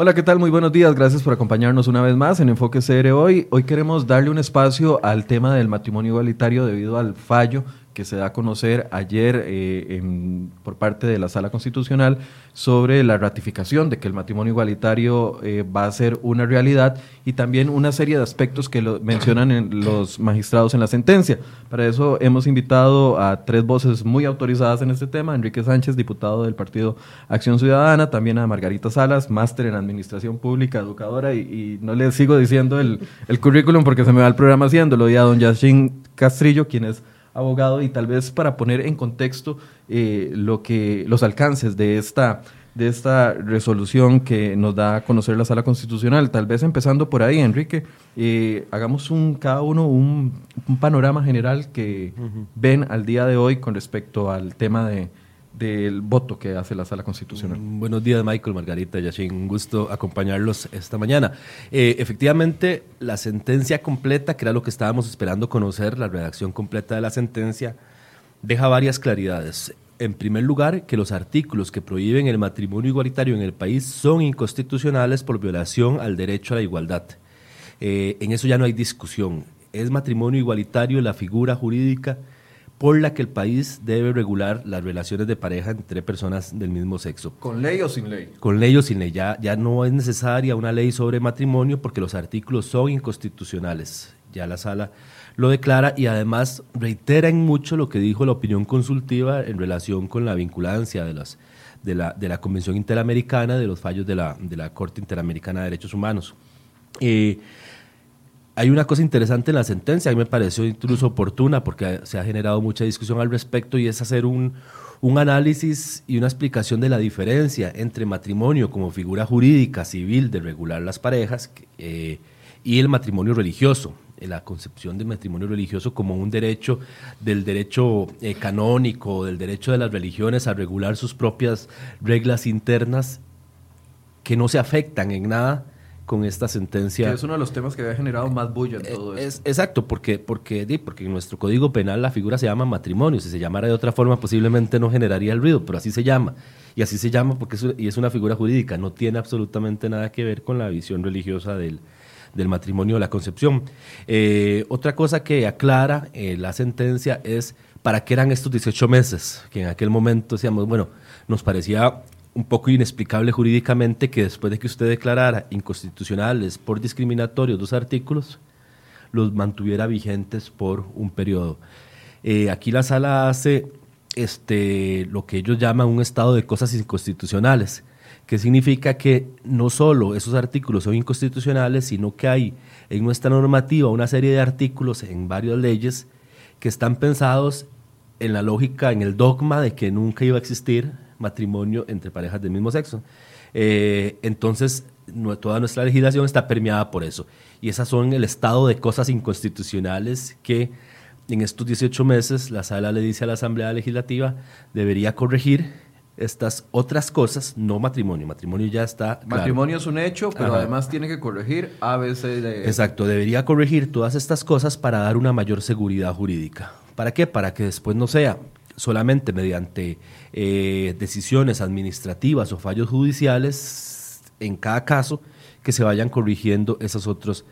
Hola, ¿qué tal? Muy buenos días. Gracias por acompañarnos una vez más en Enfoque CR hoy. Hoy queremos darle un espacio al tema del matrimonio igualitario debido al fallo que se da a conocer ayer eh, por parte de la Sala Constitucional sobre la ratificación de que el matrimonio igualitario eh, va a ser una realidad y también una serie de aspectos que mencionan en los magistrados en la sentencia. Para eso hemos invitado a tres voces muy autorizadas en este tema, Enrique Sánchez, diputado del Partido Acción Ciudadana, también a Margarita Salas, máster en Administración Pública, educadora, y, no le sigo diciendo el, el, currículum porque se me va el programa haciéndolo, y a don Yashin Castrillo, quien es abogado, y tal vez para poner en contexto eh, lo que, los alcances de esta, de esta resolución que nos da a conocer la Sala Constitucional. Tal vez empezando por ahí, Enrique, eh, hagamos un, cada uno un, panorama general que ven al día de hoy con respecto al tema de, del voto que hace la Sala Constitucional. Mm, buenos días, Michael, Margarita, Yashin. Un gusto acompañarlos esta mañana. Eh, efectivamente, la sentencia completa, que era lo que estábamos esperando conocer, la redacción completa de la sentencia, deja varias claridades. En primer lugar, que los artículos que prohíben el matrimonio igualitario en el país son inconstitucionales por violación al derecho a la igualdad. Eh, en eso ya no hay discusión. Es matrimonio igualitario la figura jurídica por la que el país debe regular las relaciones de pareja entre personas del mismo sexo. ¿Con ley o sin ley? Con ley o sin ley. Ya, ya no es necesaria una ley sobre matrimonio porque los artículos son inconstitucionales. Ya la sala lo declara y además reitera en mucho lo que dijo la opinión consultiva en relación con la vinculancia de, las, de, la, de la Convención Interamericana, de los fallos de la, de la Corte Interamericana de Derechos Humanos. Eh, hay una cosa interesante en la sentencia, a mí me pareció incluso oportuna porque se ha generado mucha discusión al respecto y es hacer un, análisis y una explicación de la diferencia entre matrimonio como figura jurídica civil de regular las parejas eh, y el matrimonio religioso, la concepción del matrimonio religioso como un derecho del derecho eh, canónico, del derecho de las religiones a regular sus propias reglas internas que no se afectan en nada con esta sentencia. Que es uno de los temas que había generado más bulla en eh, todo es, Exacto, porque, porque, porque en nuestro código penal la figura se llama matrimonio. Si se llamara de otra forma, posiblemente no generaría el ruido, pero así se llama. Y así se llama porque es, y es una figura jurídica. No tiene absolutamente nada que ver con la visión religiosa del, del matrimonio o la concepción. Eh, otra cosa que aclara eh, la sentencia es para qué eran estos 18 meses, que en aquel momento decíamos, bueno, nos parecía un poco inexplicable jurídicamente que después de que usted declarara inconstitucionales por discriminatorios dos artículos, los mantuviera vigentes por un periodo. Eh, aquí la sala hace este, lo que ellos llaman un estado de cosas inconstitucionales, que significa que no solo esos artículos son inconstitucionales, sino que hay en nuestra normativa una serie de artículos en varias leyes que están pensados en la lógica, en el dogma de que nunca iba a existir matrimonio entre parejas del mismo sexo. Eh, entonces, toda nuestra legislación está permeada por eso. Y esas son el estado de cosas inconstitucionales que en estos 18 meses la sala le dice a la Asamblea Legislativa debería corregir estas otras cosas, no matrimonio. Matrimonio ya está. Matrimonio es un hecho, pero además tiene que corregir A, B, C, D. Exacto, debería corregir todas estas cosas para dar una mayor seguridad jurídica. ¿Para qué? Para que después no sea solamente mediante eh, decisiones administrativas o fallos judiciales en cada caso que se vayan corrigiendo esas otras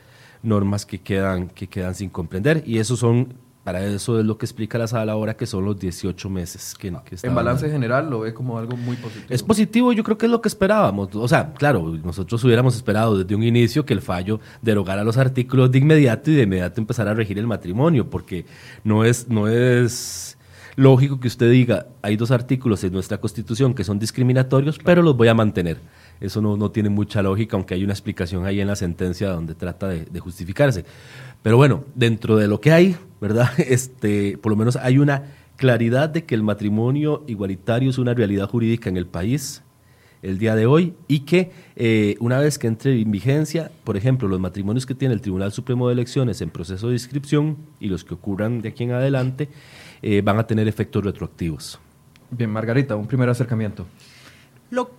normas que quedan, que quedan sin comprender. Y eso son, para eso es lo que explica la sala ahora, que son los 18 meses. Que, en balance general lo ve como algo muy positivo. Es positivo, yo creo que es lo que esperábamos. O sea, claro, nosotros hubiéramos esperado desde un inicio que el fallo derogara los artículos de inmediato y de inmediato empezar a regir el matrimonio, porque no es, no es lógico que usted diga, hay dos artículos en nuestra Constitución que son discriminatorios, pero los voy a mantener. Eso no, no, tiene mucha lógica, aunque hay una explicación ahí en la sentencia donde trata de, justificarse. Pero bueno, dentro de lo que hay, ¿verdad? Este, por lo menos hay una claridad de que el matrimonio igualitario es una realidad jurídica en el país el día de hoy y que eh, una vez que entre en vigencia, por ejemplo, los matrimonios que tiene el Tribunal Supremo de Elecciones en proceso de inscripción y los que ocurran de aquí en adelante, eh, van a tener efectos retroactivos. Bien, Margarita, un primer acercamiento. Lo,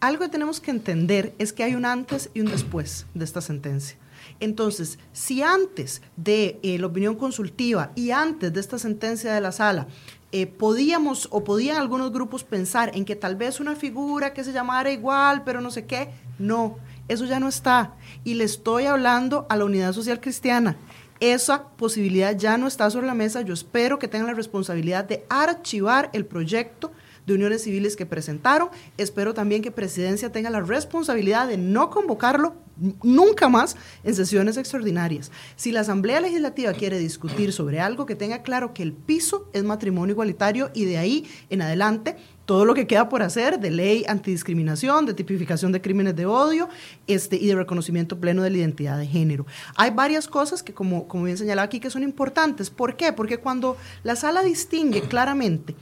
algo que tenemos que entender es que hay un antes y un después de esta sentencia. Entonces, si antes de eh, la opinión consultiva y antes de esta sentencia de la sala eh, podíamos o podían algunos grupos pensar en que tal vez una figura que se llamara igual, pero no sé qué. No, eso ya no está. Y le estoy hablando a la Unidad Social Cristiana. Esa posibilidad ya no está sobre la mesa. Yo espero que tengan la responsabilidad de archivar el proyecto de uniones civiles que presentaron. Espero también que Presidencia tenga la responsabilidad de no convocarlo nunca más en sesiones extraordinarias. Si la Asamblea Legislativa quiere discutir sobre algo, que tenga claro que el piso es matrimonio igualitario y de ahí en adelante todo lo que queda por hacer de ley antidiscriminación, de tipificación de crímenes de odio este, y de reconocimiento pleno de la identidad de género. Hay varias cosas que, como, como bien señalaba aquí, que son importantes. ¿Por qué? Porque cuando la sala distingue claramente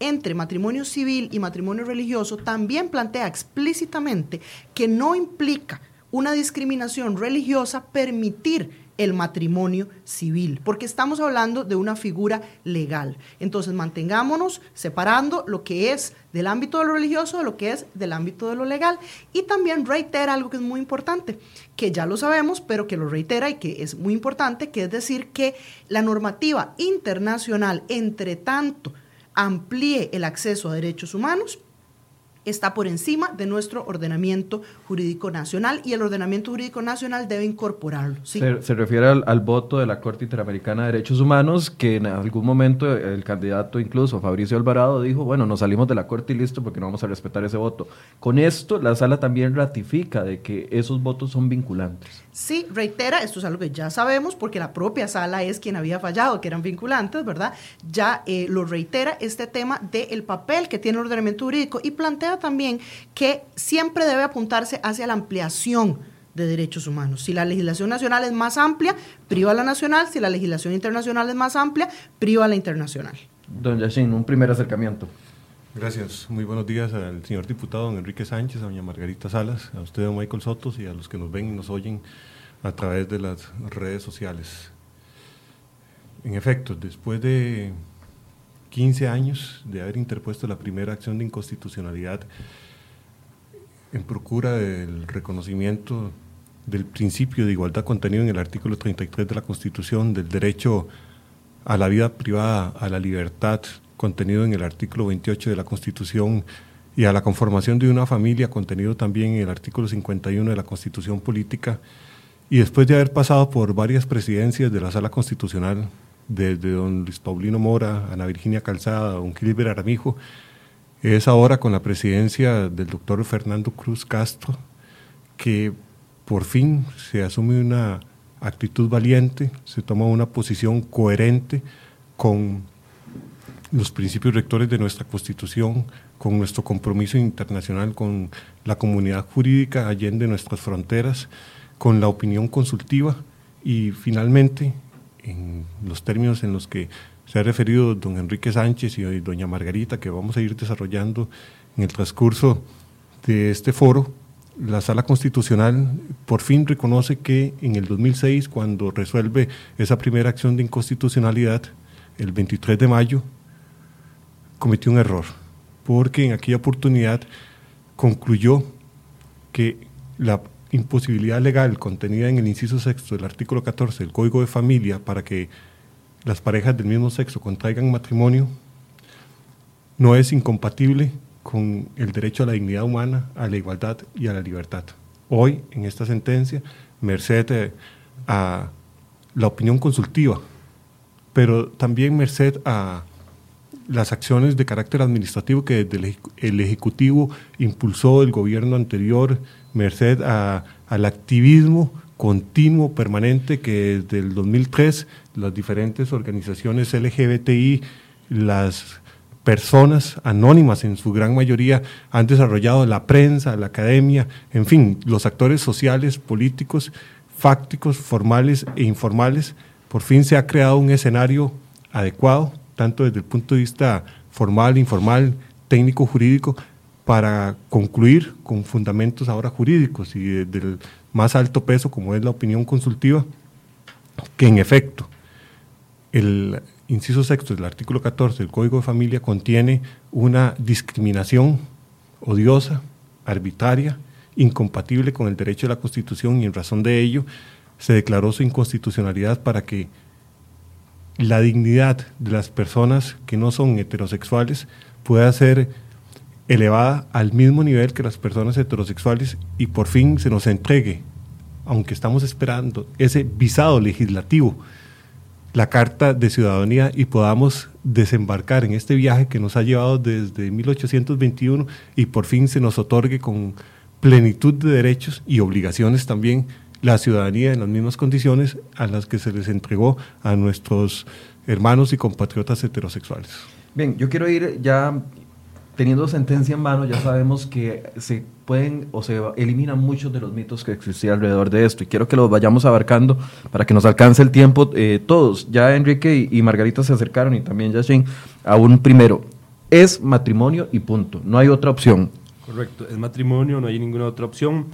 entre matrimonio civil y matrimonio religioso, también plantea explícitamente que no implica una discriminación religiosa permitir el matrimonio civil, porque estamos hablando de una figura legal. Entonces, mantengámonos separando lo que es del ámbito de lo religioso de lo que es del ámbito de lo legal. Y también reitera algo que es muy importante, que ya lo sabemos, pero que lo reitera y que es muy importante, que es decir que la normativa internacional, entre tanto, amplíe el acceso a derechos humanos, está por encima de nuestro ordenamiento jurídico nacional y el ordenamiento jurídico nacional debe incorporarlo. Se, refiere al, voto de la Corte Interamericana de Derechos Humanos, que en algún momento el candidato, incluso Fabricio Alvarado, dijo, bueno, nos salimos de la Corte y listo porque no vamos a respetar ese voto. Con esto, la sala también ratifica de que esos votos son vinculantes. Sí, reitera, esto es algo que ya sabemos porque la propia sala es quien había fallado, que eran vinculantes, ¿verdad? Ya eh, lo reitera este tema del papel que tiene el ordenamiento jurídico y plantea también que siempre debe apuntarse hacia la ampliación de derechos humanos. Si la legislación nacional es más amplia, priva la nacional, si la legislación internacional es más amplia, priva la internacional. Don Yashin, un primer acercamiento. Gracias. Muy buenos días al señor diputado don Enrique Sánchez, a doña Margarita Salas, a usted, don Michael Sotos, y a los que nos ven y nos oyen a través de las redes sociales. En efecto, después de 15 años de haber interpuesto la primera acción de inconstitucionalidad en procura del reconocimiento del principio de igualdad contenido en el artículo 33 de la Constitución, del derecho a la vida privada, a la libertad contenido en el artículo 28 de la Constitución y a la conformación de una familia contenido también en el artículo 51 de la Constitución Política, y después de haber pasado por varias presidencias de la Sala Constitucional, desde don Luis Paulino Mora, Ana Virginia Calzada, don Gilbert Aramijo, es ahora con la presidencia del doctor Fernando Cruz Castro que por fin se asume una actitud valiente, se toma una posición coherente con los principios rectores de nuestra Constitución, con nuestro compromiso internacional con la comunidad jurídica allende nuestras fronteras, con la opinión consultiva y finalmente en los términos en los que se ha referido don Enrique Sánchez y doña Margarita, que vamos a ir desarrollando en el transcurso de este foro, la Sala Constitucional por fin reconoce que en el 2006, cuando resuelve esa primera acción de inconstitucionalidad, el 23 de mayo, cometió un error, porque en aquella oportunidad concluyó que la imposibilidad legal contenida en el inciso sexto del artículo 14 del Código de Familia para que las parejas del mismo sexo contraigan matrimonio no es incompatible con el derecho a la dignidad humana, a la igualdad y a la libertad. Hoy, en esta sentencia, merced a la opinión consultiva, pero también merced a las acciones de carácter administrativo que desde el Ejecutivo impulsó el gobierno anterior, merced al activismo continuo, permanente, que desde el 2003 las diferentes organizaciones LGBTI, las personas anónimas en su gran mayoría han desarrollado la prensa, la academia, en fin, los actores sociales, políticos, fácticos, formales e informales, por fin se ha creado un escenario adecuado tanto desde el punto de vista formal, informal, técnico, jurídico, para concluir con fundamentos ahora jurídicos y del más alto peso, como es la opinión consultiva, que en efecto el inciso sexto del artículo 14 del Código de Familia contiene una discriminación odiosa, arbitraria, incompatible con el derecho de la Constitución y en razón de ello se declaró su inconstitucionalidad para que la dignidad de las personas que no son heterosexuales pueda ser elevada al mismo nivel que las personas heterosexuales y por fin se nos entregue, aunque estamos esperando ese visado legislativo, la carta de ciudadanía y podamos desembarcar en este viaje que nos ha llevado desde 1821 y por fin se nos otorgue con plenitud de derechos y obligaciones también la ciudadanía en las mismas condiciones a las que se les entregó a nuestros hermanos y compatriotas heterosexuales. Bien, yo quiero ir ya teniendo sentencia en mano, ya sabemos que se pueden o se eliminan muchos de los mitos que existían alrededor de esto y quiero que los vayamos abarcando para que nos alcance el tiempo eh, todos. Ya Enrique y, Margarita se acercaron y también Yashin a un primero. Es matrimonio y punto, no hay otra opción. Correcto, es matrimonio, no hay ninguna otra opción.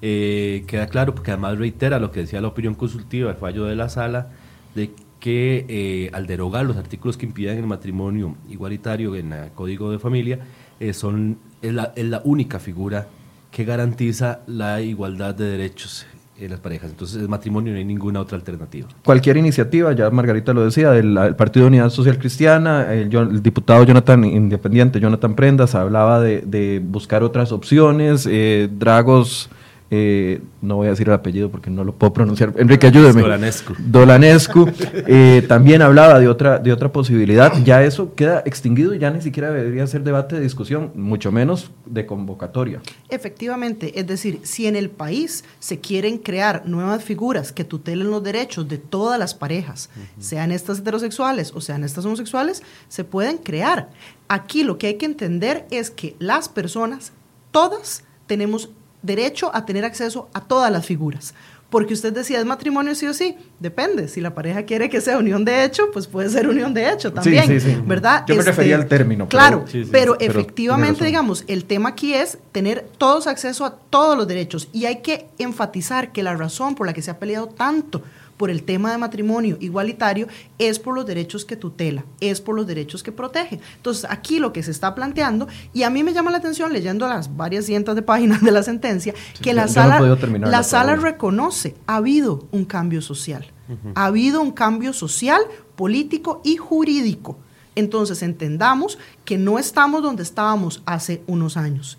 Eh, queda claro porque además reitera lo que decía la opinión consultiva, el fallo de la sala, de que eh, al derogar los artículos que impiden el matrimonio igualitario en el Código de Familia, eh, son, es la, es, la, única figura que garantiza la igualdad de derechos en las parejas. Entonces, el matrimonio no hay ninguna otra alternativa. Cualquier iniciativa, ya Margarita lo decía, del Partido de Unidad Social Cristiana, el, el, diputado Jonathan Independiente, Jonathan Prendas, hablaba de, de buscar otras opciones, eh, Dragos eh, no voy a decir el apellido porque no lo puedo pronunciar. Enrique, ayúdeme. Dolanescu. Dolanescu. Eh, también hablaba de otra, de otra posibilidad. Ya eso queda extinguido y ya ni siquiera debería ser debate de discusión, mucho menos de convocatoria. Efectivamente, es decir, si en el país se quieren crear nuevas figuras que tutelen los derechos de todas las parejas, sean estas heterosexuales o sean estas homosexuales, se pueden crear. Aquí lo que hay que entender es que las personas, todas, tenemos derecho a tener acceso a todas las figuras. Porque usted decía, ¿es matrimonio sí o sí? Depende. Si la pareja quiere que sea unión de hecho, pues puede ser unión de hecho también. Sí, sí, sí. ¿Verdad? Yo me este, refería al término. Claro, pero, pero efectivamente, digamos, el tema aquí es tener todos acceso a todos los derechos. Y hay que enfatizar que la razón por la que se ha peleado tanto por el tema de matrimonio igualitario es por los derechos que tutela, es por los derechos que protege. Entonces, aquí lo que se está planteando, y a mí me llama la atención leyendo las varias cientos de páginas de la sentencia, que la sala, la sala reconoce, ha habido un cambio social, ha habido un cambio social, político y jurídico. Entonces, entendamos que no estamos donde estábamos hace unos años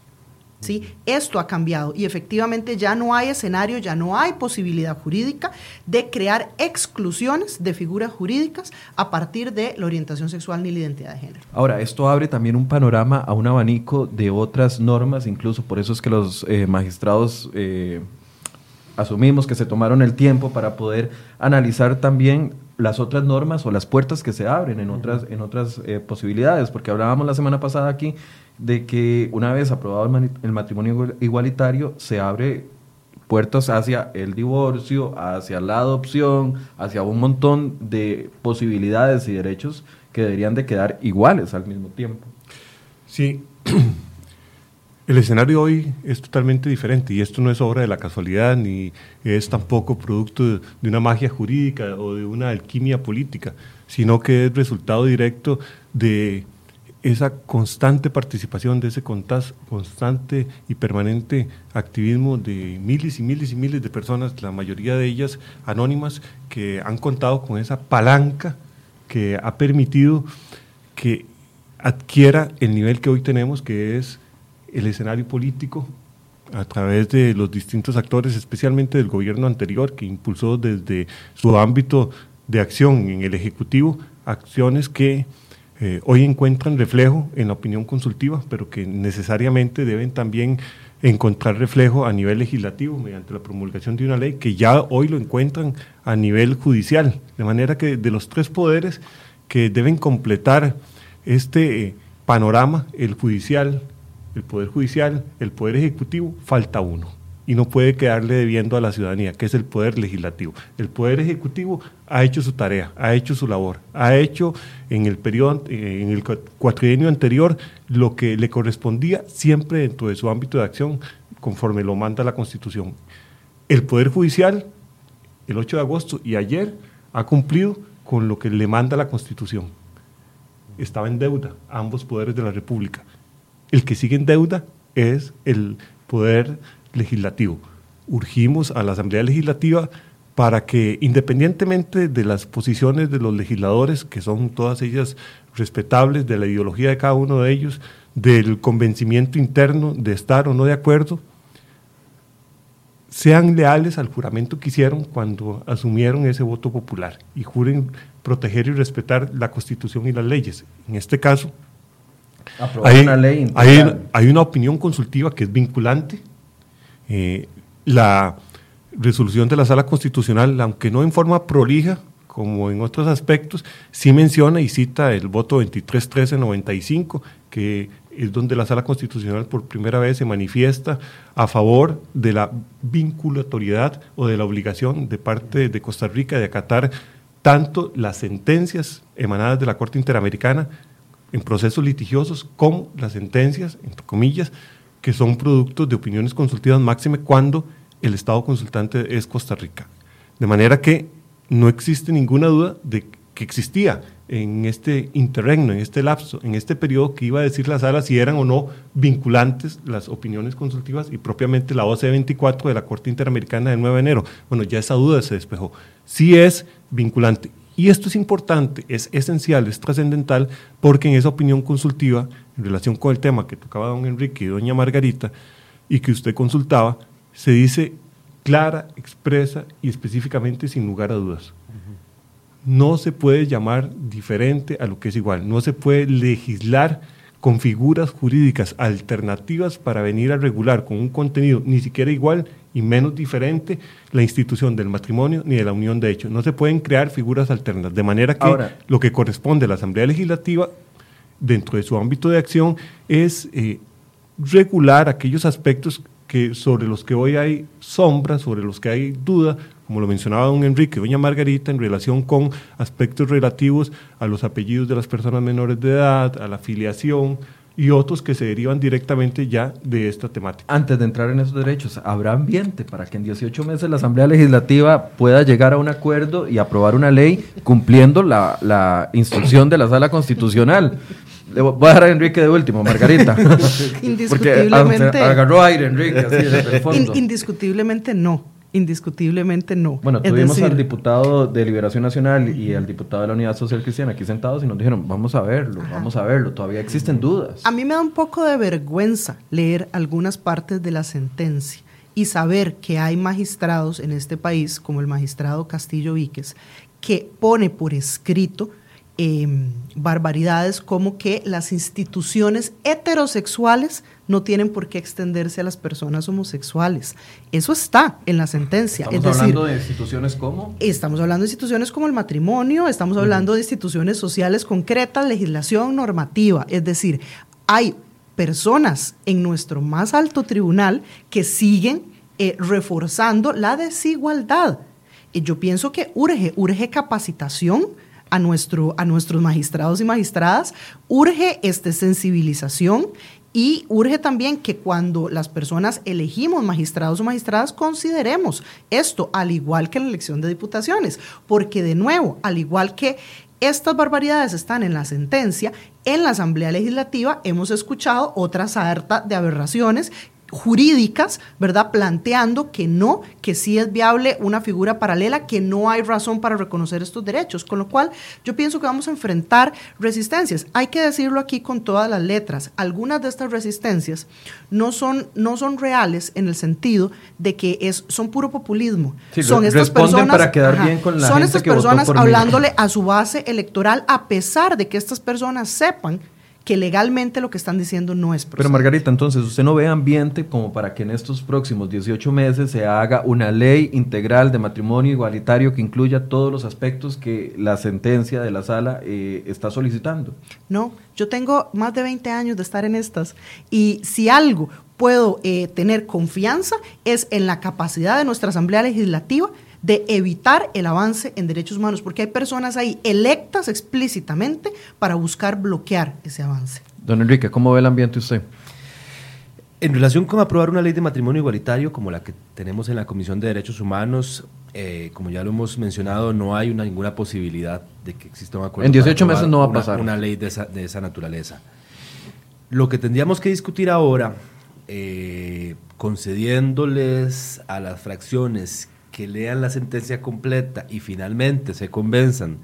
¿sí? Esto ha cambiado y efectivamente ya no hay escenario, ya no hay posibilidad jurídica de crear exclusiones de figuras jurídicas a partir de la orientación sexual ni la identidad de género. Ahora, esto abre también un panorama a un abanico de otras normas, incluso por eso es que los eh, magistrados... Eh, asumimos que se tomaron el tiempo para poder analizar también las otras normas o las puertas que se abren en otras, en otras eh, posibilidades, porque hablábamos la semana pasada aquí de que una vez aprobado el, matrimonio igualitario, se abre puertas hacia el divorcio, hacia la adopción, hacia un montón de posibilidades y derechos que deberían de quedar iguales al mismo tiempo. Sí, el escenario hoy es totalmente diferente y esto no es obra de la casualidad ni es tampoco producto de, una magia jurídica o de una alquimia política, sino que es resultado directo de esa constante participación, de ese constante y permanente activismo de miles y miles y miles de personas, la mayoría de ellas anónimas, que han contado con esa palanca que ha permitido que adquiera el nivel que hoy tenemos, que es el escenario político a través de los distintos actores, especialmente del gobierno anterior, que impulsó desde su ámbito de acción en el Ejecutivo acciones que eh, hoy encuentran reflejo en la opinión consultiva, pero que necesariamente deben también encontrar reflejo a nivel legislativo mediante la promulgación de una ley que ya hoy lo encuentran a nivel judicial. De manera que de los tres poderes que deben completar este eh, panorama, el judicial, el poder judicial, el poder ejecutivo, falta uno y no puede quedarle debiendo a la ciudadanía, que es el poder legislativo. El poder ejecutivo ha hecho su tarea, ha hecho su labor, ha hecho en el periodo, eh, en el cuatrienio anterior lo que le correspondía siempre dentro de su ámbito de acción, conforme lo manda la Constitución. El poder judicial, el 8 de agosto y ayer, ha cumplido con lo que le manda la Constitución. Estaba en deuda ambos poderes de la República. El que sigue en deuda es el poder legislativo. Urgimos a la Asamblea Legislativa para que independientemente de las posiciones de los legisladores, que son todas ellas respetables, de la ideología de cada uno de ellos, del convencimiento interno de estar o no de acuerdo, sean leales al juramento que hicieron cuando asumieron ese voto popular y juren proteger y respetar la Constitución y las leyes. En este caso, hay una, ley hay, una opinión consultiva que es vinculante. Eh, la resolución de la Sala Constitucional, aunque no en forma prolija, como en otros aspectos, sí menciona y cita el voto 231395, que es donde la Sala Constitucional por primera vez se manifiesta a favor de la vinculatoriedad o de la obligación de parte de Costa Rica de acatar tanto las sentencias emanadas de la Corte Interamericana en procesos litigiosos como las sentencias, entre comillas, que son productos de opiniones consultivas máxime cuando el Estado consultante es Costa Rica. De manera que no existe ninguna duda de que existía en este interregno, en este lapso, en este periodo que iba a decir la sala si eran o no vinculantes las opiniones consultivas y propiamente la OC 24 de la Corte Interamericana del 9 de enero. Bueno, ya esa duda se despejó. Sí es vinculante. Y esto es importante, es esencial, es trascendental, porque en esa opinión consultiva, en relación con el tema que tocaba don Enrique y doña Margarita, y que usted consultaba, se dice clara, expresa y específicamente sin lugar a dudas. No se puede llamar diferente a lo que es igual, no se puede legislar con figuras jurídicas alternativas para venir a regular con un contenido ni siquiera igual y menos diferente la institución del matrimonio ni de la unión de hecho. No se pueden crear figuras alternas, de manera que lo que corresponde a la Asamblea Legislativa dentro de su ámbito de acción es eh, regular aquellos aspectos que sobre los que hoy hay sombra, sobre los que hay duda, como lo mencionaba don Enrique, doña Margarita, en relación con aspectos relativos a los apellidos de las personas menores de edad, a la afiliación y otros que se derivan directamente ya de esta temática. Antes de entrar en esos derechos, ¿habrá ambiente para que en 18 meses la Asamblea Legislativa pueda llegar a un acuerdo y aprobar una ley cumpliendo la, la instrucción de la Sala Constitucional? Le voy a dejar a Enrique de último, Margarita. Indiscutiblemente. agarró aire, Enrique, así desde el fondo. indiscutiblemente no. Indiscutiblemente no. Bueno, tuvimos al diputado de Liberación Nacional y al diputado de la Unidad Social Cristiana aquí sentados y nos dijeron, vamos a verlo, vamos a verlo, todavía existen dudas. A mí me da un poco de vergüenza leer algunas partes de la sentencia y saber que hay magistrados en este país, como el magistrado Castillo Víquez, que pone por escrito Em, barbaridades como que las instituciones heterosexuales no tienen por qué extenderse a las personas homosexuales. Eso está en la sentencia. ¿Estamos hablando de instituciones como? Estamos hablando de instituciones como el matrimonio, estamos hablando de instituciones sociales concretas, legislación normativa. Es decir, hay personas en nuestro más alto tribunal que siguen eh, reforzando la desigualdad. Y yo pienso que urge, urge capacitación a, nuestro, a nuestros magistrados y magistradas, urge esta sensibilización y urge también que cuando las personas elegimos magistrados o magistradas consideremos esto al igual que en la elección de diputaciones, porque de nuevo, al igual que estas barbaridades están en la sentencia, en la Asamblea Legislativa hemos escuchado otra sarta de aberraciones jurídicas, ¿verdad? Planteando que no, que sí es viable una figura paralela, que no hay razón para reconocer estos derechos, con lo cual yo pienso que vamos a enfrentar resistencias. Hay que decirlo aquí con todas las letras. Algunas de estas resistencias no son, no son reales en el sentido de que es, son puro populismo. son estas personas, para quedar bien con la son estas personas hablándole a su base electoral a pesar de que estas personas sepan que legalmente lo que están diciendo no es Pero Margarita, entonces, ¿usted no ve ambiente como para que en estos próximos 18 meses se haga una ley integral de matrimonio igualitario que incluya todos los aspectos que la sentencia de la sala eh, está solicitando? No, yo tengo más de 20 años de estar en estas y si algo puedo eh, tener confianza es en la capacidad de nuestra Asamblea Legislativa de evitar el avance en derechos humanos, porque hay personas ahí electas explícitamente para buscar bloquear ese avance. Don Enrique, ¿cómo ve el ambiente usted? En relación con aprobar una ley de matrimonio igualitario como la que tenemos en la Comisión de Derechos Humanos, eh, como ya lo hemos mencionado, no hay una, ninguna posibilidad de que exista un acuerdo. En 18 meses no va a pasar. Una, ley de esa, de esa, naturaleza. Lo que tendríamos que discutir ahora, eh, concediéndoles a las fracciones que lean la sentencia completa y finalmente se convenzan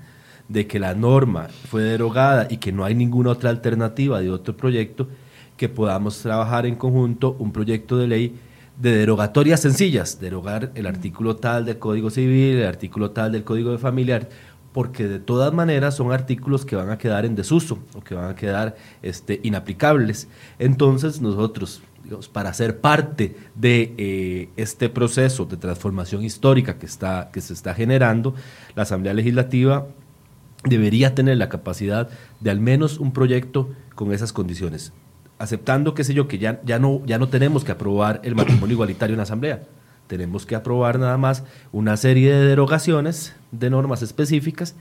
de que la norma fue derogada y que no hay ninguna otra alternativa de otro proyecto, que podamos trabajar en conjunto un proyecto de ley de derogatorias sencillas, derogar el artículo tal del Código Civil, el artículo tal del Código de Familiar, porque de todas maneras son artículos que van a quedar en desuso o que van a quedar este, inaplicables. Entonces nosotros, para ser parte de eh, este proceso de transformación histórica que, está, que se está generando, la Asamblea Legislativa debería tener la capacidad de al menos un proyecto con esas condiciones aceptando, qué sé yo, que ya, ya, no, ya no tenemos que aprobar el matrimonio igualitario en la Asamblea. Tenemos que aprobar nada más una serie de derogaciones de normas específicas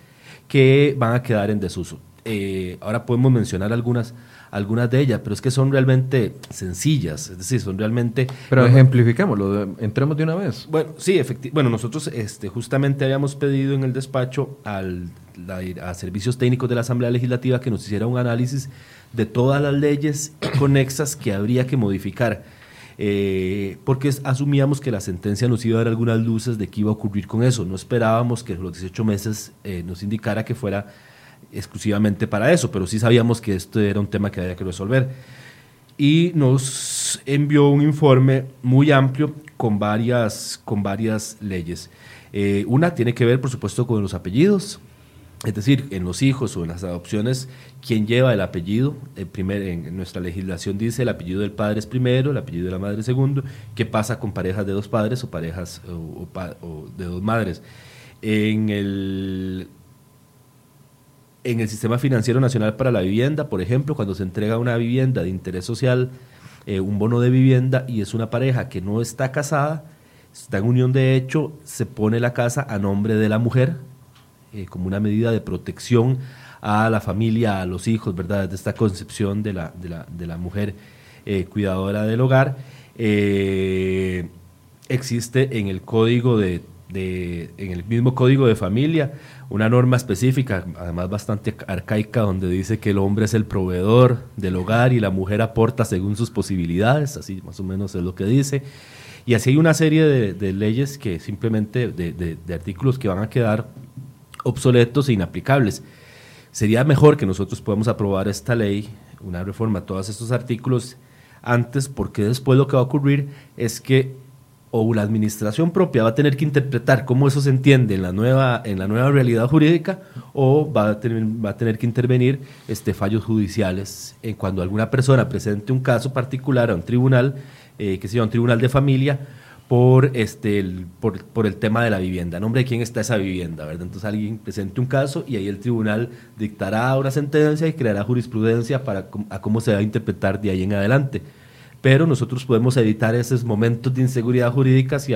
que van a quedar en desuso. Eh, ahora podemos mencionar algunas, algunas de ellas, pero es que son realmente sencillas, es decir, son realmente... Pero ejemplificémoslo, entremos de una vez. Bueno, sí, efectivamente. Bueno, nosotros este, justamente habíamos pedido en el despacho al, a servicios técnicos de la Asamblea Legislativa que nos hiciera un análisis de todas las leyes conexas que habría que modificar. Eh, porque asumíamos que la sentencia nos iba a dar algunas luces de qué iba a ocurrir con eso. No esperábamos que los 18 meses eh, nos indicara que fuera exclusivamente para eso, pero sí sabíamos que esto era un tema que había que resolver. Y nos envió un informe muy amplio con varias, con varias leyes. Eh, una tiene que ver, por supuesto, con los apellidos, es decir, en los hijos o en las adopciones, quien lleva el apellido, el en nuestra legislación dice el apellido del padre es primero, el apellido de la madre es segundo, ¿qué pasa con parejas de dos padres o parejas o, de dos madres? En el, en el Sistema Financiero Nacional para la Vivienda, por ejemplo, cuando se entrega una vivienda de interés social, eh, un bono de vivienda y es una pareja que no está casada, está en unión de hecho, se pone la casa a nombre de la mujer, eh, como una medida de protección a la familia, a los hijos, ¿verdad? De esta concepción de la, de la, de la mujer eh, cuidadora del hogar. Eh, existe en el código de, de, en el mismo código de familia una norma específica, además bastante arcaica, donde dice que el hombre es el proveedor del hogar y la mujer aporta según sus posibilidades, así más o menos es lo que dice. Y así hay una serie de, leyes que simplemente, de, de, artículos que van a quedar obsoletos e inaplicables. Sería mejor que nosotros podamos aprobar esta ley, una reforma a todos estos artículos antes, porque después lo que va a ocurrir es que o la administración propia va a tener que interpretar cómo eso se entiende en la nueva, en la nueva realidad jurídica o va a, tener, va a tener que intervenir este, fallos judiciales en cuando alguna persona presente un caso particular a un tribunal, eh, que sea un tribunal de familia, por, este, el, por, por, el tema de la vivienda, nombre de quién está esa vivienda, ¿verdad? Entonces alguien presente un caso y ahí el tribunal dictará una sentencia y creará jurisprudencia para a cómo se va a interpretar de ahí en adelante. Pero nosotros podemos evitar esos momentos de inseguridad jurídica si,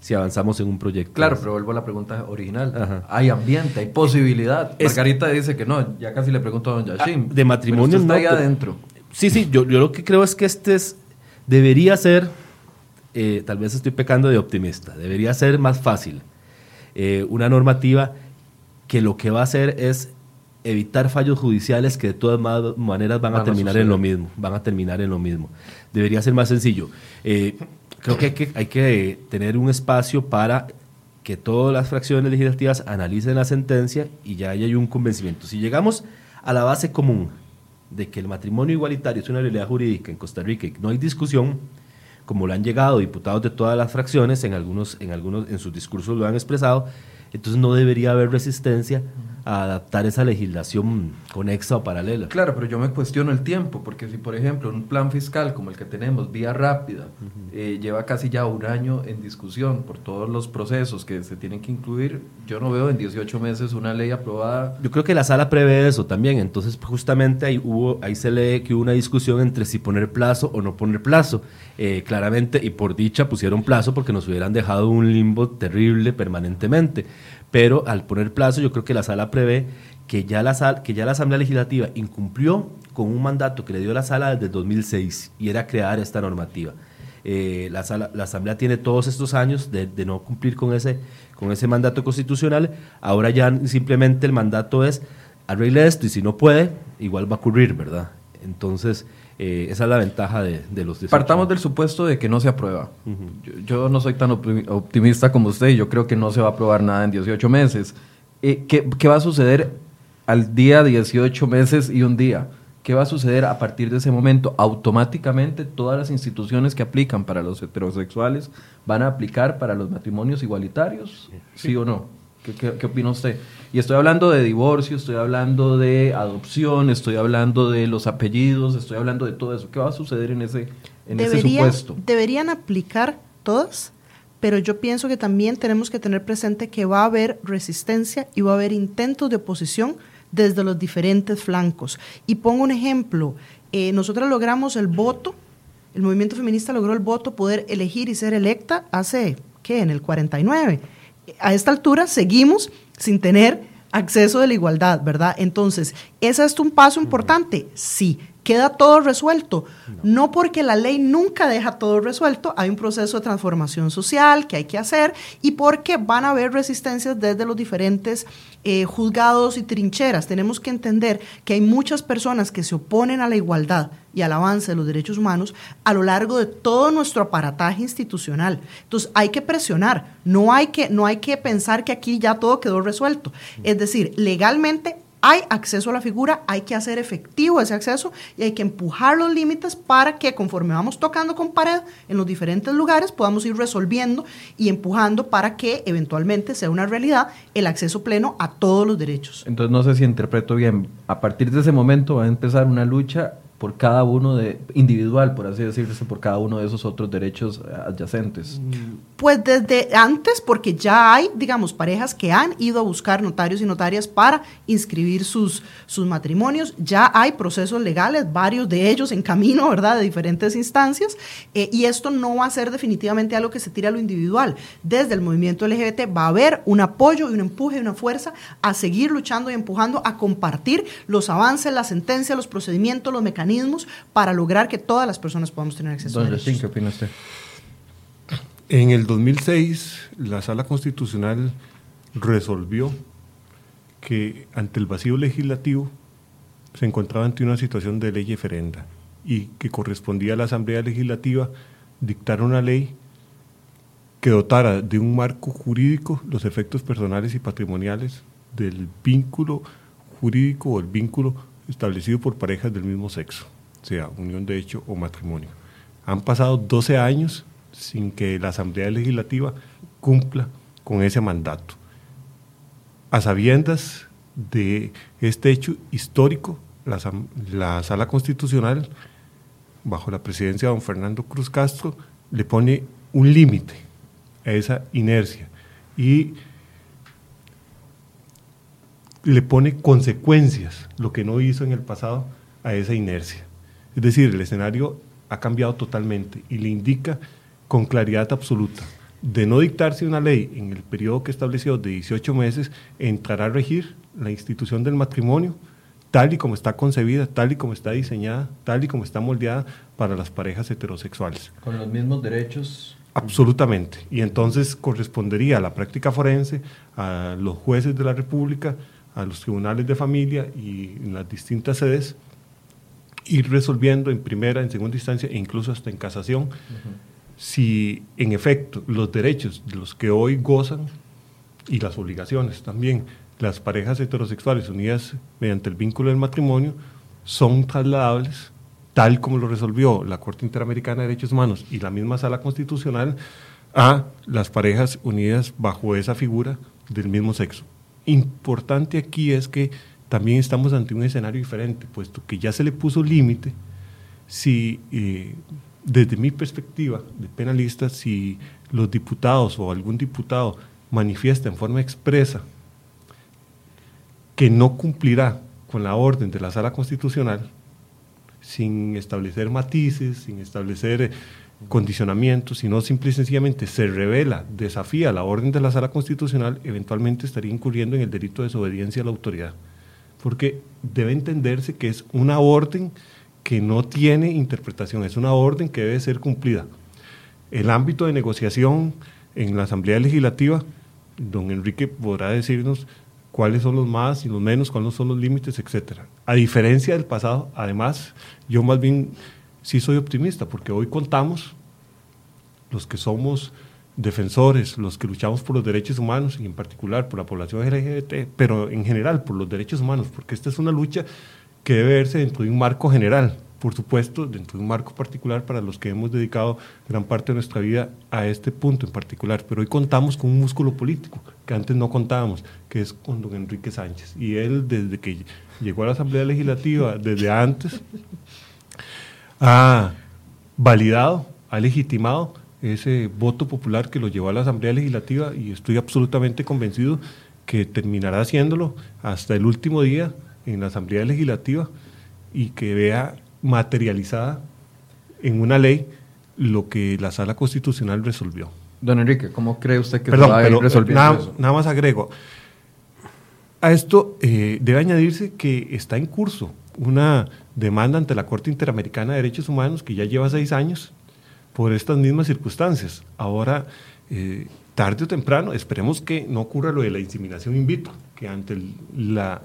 si avanzamos en un proyecto. Claro, pero vuelvo a la pregunta original. Hay ambiente, hay posibilidad. Margarita dice que no, ya casi le pregunto a don Yashim. Ah, de matrimonio está ahí adentro. Sí, sí, yo, yo lo que creo es que este es, debería ser eh, tal vez estoy pecando de optimista, debería ser más fácil eh, una normativa que lo que va a hacer es evitar fallos judiciales que de todas maneras van, a terminar en lo mismo, van a terminar en lo mismo. Debería ser más sencillo. Eh, creo que hay, que hay que tener un espacio para que todas las fracciones legislativas analicen la sentencia y ya haya un convencimiento. Si llegamos a la base común de que el matrimonio igualitario es una realidad jurídica en Costa Rica y no hay discusión, como lo han llegado diputados de todas las fracciones, en algunos, en algunos, en sus discursos lo han expresado, entonces no debería haber resistencia a adaptar esa legislación conexa o paralela. Claro, pero yo me cuestiono el tiempo, porque si por ejemplo un plan fiscal como el que tenemos, vía rápida, eh, lleva casi ya un año en discusión por todos los procesos que se tienen que incluir, yo no veo en 18 meses una ley aprobada. Yo creo que la sala prevé eso también, entonces justamente ahí, hubo, ahí se lee que hubo una discusión entre si poner plazo o no poner plazo. Eh, claramente, y por dicha pusieron plazo porque nos hubieran dejado un limbo terrible permanentemente. Pero al poner plazo, yo creo que la sala prevé que ya la, que ya la Asamblea Legislativa incumplió con un mandato que le dio la sala desde 2006 y era crear esta normativa. Eh, la, la, Asamblea tiene todos estos años de, no cumplir con ese, con ese mandato constitucional. Ahora ya simplemente el mandato es arregle esto y si no puede, igual va a ocurrir, ¿verdad? Entonces, Eh, esa es la ventaja de, de los 18. Partamos del supuesto de que no se aprueba. yo, yo no soy tan optimi- optimista como usted y yo creo que no se va a aprobar nada en 18 meses. Eh, ¿qué, qué va a suceder al día 18 meses y un día? ¿Qué va a suceder a partir de ese momento? Automáticamente todas las instituciones que aplican para los heterosexuales van a aplicar para los matrimonios igualitarios, ¿sí, o no? ¿Qué, qué, qué opina usted? Y estoy hablando de divorcio, estoy hablando de adopción, estoy hablando de los apellidos, estoy hablando de todo eso. ¿Qué va a suceder en ese, en ese supuesto? Deberían aplicar todas, pero yo pienso que también tenemos que tener presente que va a haber resistencia y va a haber intentos de oposición desde los diferentes flancos. Y pongo un ejemplo, eh, nosotros logramos el voto, el movimiento feminista logró el voto, poder elegir y ser electa hace, ¿qué? En el 49. A esta altura seguimos sin tener acceso de la igualdad, ¿verdad? Entonces, ¿es un paso importante? Sí. ¿Queda todo resuelto? No. porque la ley nunca deja todo resuelto, hay un proceso de transformación social que hay que hacer y porque van a haber resistencias desde los diferentes eh, juzgados y trincheras. Tenemos que entender que hay muchas personas que se oponen a la igualdad y al avance de los derechos humanos a lo largo de todo nuestro aparataje institucional. Entonces hay que presionar, no hay que, no hay que pensar que aquí ya todo quedó resuelto. Es decir, legalmente hay acceso a la figura, hay que hacer efectivo ese acceso y hay que empujar los límites para que conforme vamos tocando con pared en los diferentes lugares podamos ir resolviendo y empujando para que eventualmente sea una realidad el acceso pleno a todos los derechos. Entonces no sé si interpreto bien. A partir de ese momento va a empezar una lucha por cada uno de individual, por así decirse, por cada uno de esos otros derechos adyacentes. Pues desde antes, porque ya hay, digamos, parejas que han ido a buscar notarios y notarias para inscribir sus, sus matrimonios, ya hay procesos legales, varios de ellos en camino, ¿verdad?, de diferentes instancias, eh, y esto no va a ser definitivamente algo que se tire a lo individual. Desde el movimiento LGBT va a haber un apoyo y un empuje y una fuerza a seguir luchando y empujando, a compartir los avances, las sentencias, los procedimientos, los mecanismos para lograr que todas las personas podamos tener acceso a Don derechos. Justin, ¿qué opina usted? En el 2006, la Sala Constitucional resolvió que ante el vacío legislativo se encontraba ante una situación de ley referenda y que correspondía a la Asamblea Legislativa dictar una ley que dotara de un marco jurídico los efectos personales y patrimoniales del vínculo jurídico o el vínculo establecido por parejas del mismo sexo, sea unión de hecho o matrimonio. Han pasado 12 años sin que la Asamblea Legislativa cumpla con ese mandato. A sabiendas de este hecho histórico, la, Sala Constitucional, bajo la presidencia de don Fernando Cruz Castro, le pone un límite a esa inercia y le pone consecuencias, lo que no hizo en el pasado, a esa inercia. Es decir, el escenario ha cambiado totalmente y le indica con claridad absoluta, de no dictarse una ley en el periodo que estableció de 18 meses, entrará a regir la institución del matrimonio tal y como está concebida, tal y como está diseñada, tal y como está moldeada para las parejas heterosexuales. Con los mismos derechos. Absolutamente. Y entonces correspondería a la práctica forense, a los jueces de la República, a los tribunales de familia y en las distintas sedes, ir resolviendo en primera, en segunda instancia e incluso hasta en casación, si en efecto los derechos de los que hoy gozan y las obligaciones también, las parejas heterosexuales unidas mediante el vínculo del matrimonio, son trasladables tal como lo resolvió la Corte Interamericana de Derechos Humanos y la misma Sala Constitucional, a las parejas unidas bajo esa figura del mismo sexo. Importante aquí es que también estamos ante un escenario diferente, puesto que ya se le puso límite si, eh, desde mi perspectiva de penalista, si los diputados o algún diputado manifiesta en forma expresa que no cumplirá con la orden de la Sala Constitucional, sin establecer matices, sin establecer eh, condicionamientos, sino simple y sencillamente se revela, desafía la orden de la Sala Constitucional, eventualmente estaría incurriendo en el delito de desobediencia a la autoridad. Porque debe entenderse que es una orden que no tiene interpretación, es una orden que debe ser cumplida. El ámbito de negociación en la Asamblea Legislativa, don Enrique podrá decirnos, cuáles son los más y los menos, cuáles son los límites, etcétera. A diferencia del pasado, además, yo más bien sí soy optimista, porque hoy contamos los que somos defensores, los que luchamos por los derechos humanos y en particular por la población LGBT, pero en general por los derechos humanos, porque esta es una lucha que debe verse dentro de un marco general, por supuesto, dentro de un marco particular para los que hemos dedicado gran parte de nuestra vida a este punto en particular. Pero hoy contamos con un músculo político que antes no contábamos, que es con don Enrique Sánchez. Y él, desde que llegó a la Asamblea Legislativa, desde antes, ha validado, ha legitimado ese voto popular que lo llevó a la Asamblea Legislativa y estoy absolutamente convencido que terminará haciéndolo hasta el último día en la Asamblea Legislativa y que vea materializada en una ley lo que la Sala Constitucional resolvió. Don Enrique, ¿cómo cree usted que Perdón, se va a ir pero, resolviendo nada, eso? nada más agrego. A esto eh, debe añadirse que está en curso una demanda ante la Corte Interamericana de Derechos Humanos que ya lleva seis años por estas mismas circunstancias. Ahora, eh, tarde o temprano, esperemos que no ocurra lo de la inseminación in vitro, que ante la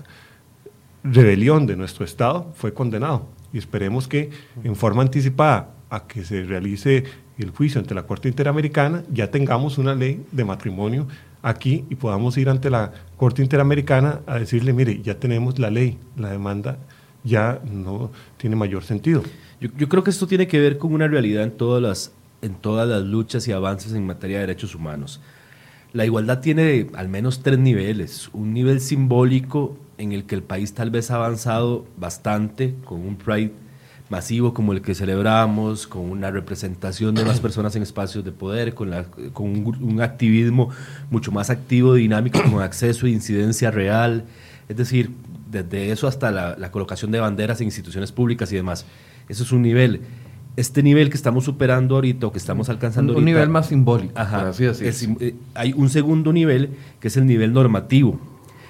rebelión de nuestro Estado fue condenado. Y esperemos que en forma anticipada a que se realice el juicio ante la Corte Interamericana, ya tengamos una ley de matrimonio aquí y podamos ir ante la Corte Interamericana a decirle, mire, ya tenemos la ley, la demanda ya no tiene mayor sentido. Yo, creo que esto tiene que ver con una realidad en todas, las, en todas las luchas y avances en materia de derechos humanos. La igualdad tiene al menos tres niveles. Un nivel simbólico en el que el país tal vez ha avanzado bastante con un Pride masivo como el que celebramos, con una representación de las personas en espacios de poder, con, un, un activismo mucho más activo, dinámico, con acceso e incidencia real. Es decir, desde eso hasta la, la colocación de banderas en instituciones públicas y demás. Eso es un nivel. Este nivel que estamos superando ahorita o que estamos alcanzando Un, nivel más simbólico, Ajá. así. Es eh, hay un segundo nivel que es el nivel normativo,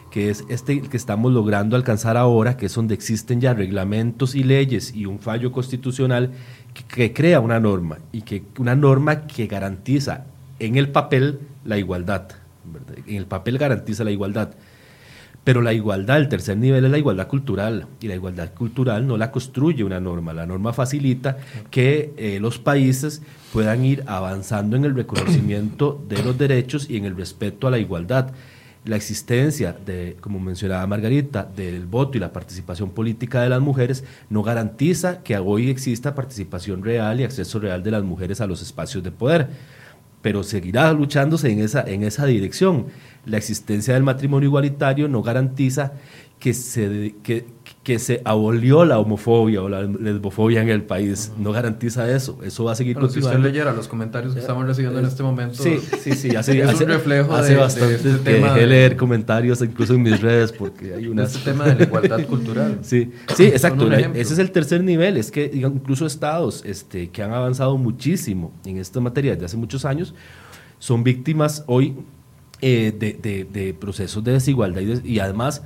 que es este que estamos logrando alcanzar ahora, que es donde existen ya reglamentos y leyes y un fallo constitucional que, que crea una norma y que una norma que garantiza en el papel la igualdad. ¿verdad? En el papel garantiza la igualdad. Pero la igualdad, el tercer nivel es la igualdad cultural. Y la igualdad cultural no la construye una norma. La norma facilita que eh, los países puedan ir avanzando en el reconocimiento de los derechos y en el respeto a la igualdad. La existencia de, como mencionaba Margarita, del voto y la participación política de las mujeres no garantiza que hoy exista participación real y acceso real de las mujeres a los espacios de poder pero seguirá luchándose en esa, en esa dirección. La existencia del matrimonio igualitario no garantiza que se, que, que se abolió la homofobia o la lesbofobia en el país. No garantiza eso. Eso va a seguir Bueno, si usted continuando. leyera los comentarios que estamos recibiendo en este momento, Sí, sí, sí. Hace, es hace- un reflejo hace de, de bastante este que tema dejé de- leer comentarios incluso en mis redes porque hay de unas... este tema de la igualdad cultural. Sí, sí, exacto. Ese es el tercer nivel. Es que incluso estados este, que han avanzado muchísimo en esta materia desde hace muchos años son víctimas hoy eh, de, procesos de desigualdad y, de- y además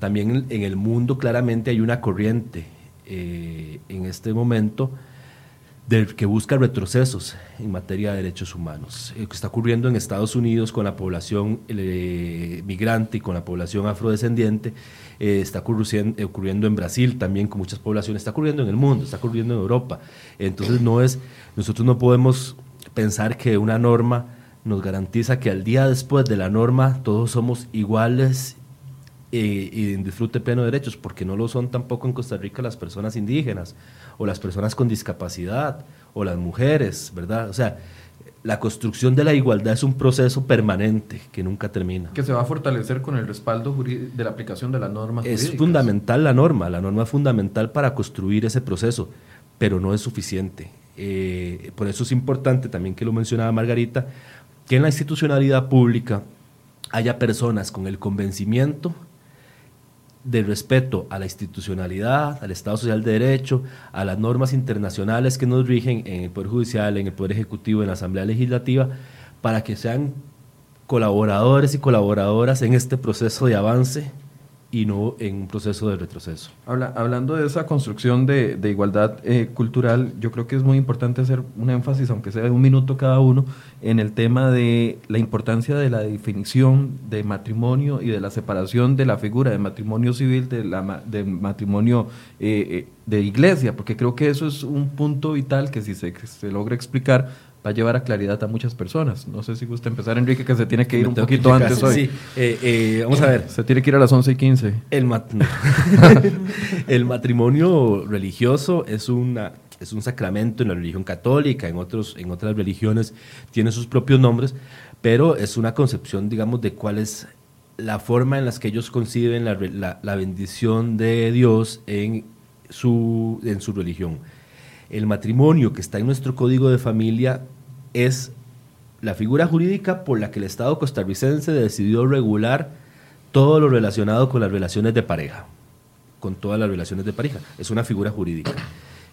también en, el mundo claramente hay una corriente eh, en este momento del que busca retrocesos en materia de derechos humanos. Eh, que está ocurriendo en Estados Unidos con la población eh, migrante y con la población afrodescendiente, está ocurriendo en Brasil también con muchas poblaciones, está ocurriendo en el mundo, está ocurriendo en Europa. Entonces no es, nosotros no podemos pensar que una norma nos garantiza que al día después de la norma todos somos iguales eh, y en disfrute pleno de derechos, porque no lo son tampoco en Costa Rica las personas indígenas o las personas con discapacidad o las mujeres, ¿verdad? O sea, la construcción de la igualdad es un proceso permanente que nunca termina. Que se va a fortalecer con el respaldo de la aplicación de las normas Es jurídicas. fundamental la norma, la norma es fundamental para construir ese proceso, pero no es suficiente. Eh, por eso es importante también que lo mencionaba Margarita, que en la institucionalidad pública haya personas con el convencimiento de respeto a la institucionalidad, al Estado Social de Derecho, a las normas internacionales que nos rigen en el Poder Judicial, en el Poder Ejecutivo, en la Asamblea Legislativa, para que sean colaboradores y colaboradoras en este proceso de avance y no en un proceso de retroceso. Habla, hablando de esa construcción de, de igualdad eh, cultural, yo creo que es muy importante hacer un énfasis, aunque sea de un minuto cada uno, en el tema de la importancia de la definición de matrimonio y de la separación de la figura de matrimonio civil de, la, de matrimonio eh, eh, de iglesia, porque creo que eso es un punto vital que si se, se logra explicar va a llevar a claridad a muchas personas. No sé si gusta empezar, Enrique, que se tiene que ir un poquito antes hoy. Sí, eh, eh, vamos a ver. Se tiene que ir a las 11 y 15. El, el matrimonio religioso es, una, es un sacramento en la religión católica, en, otros, en otras religiones tiene sus propios nombres, pero es una concepción, digamos, de cuál es la forma en la que ellos conciben la, la, la bendición de Dios en su, en su religión. El matrimonio que está en nuestro código de familia es la figura jurídica por la que el Estado costarricense decidió regular todo lo relacionado con las relaciones de pareja, con todas las relaciones de pareja. Es una figura jurídica.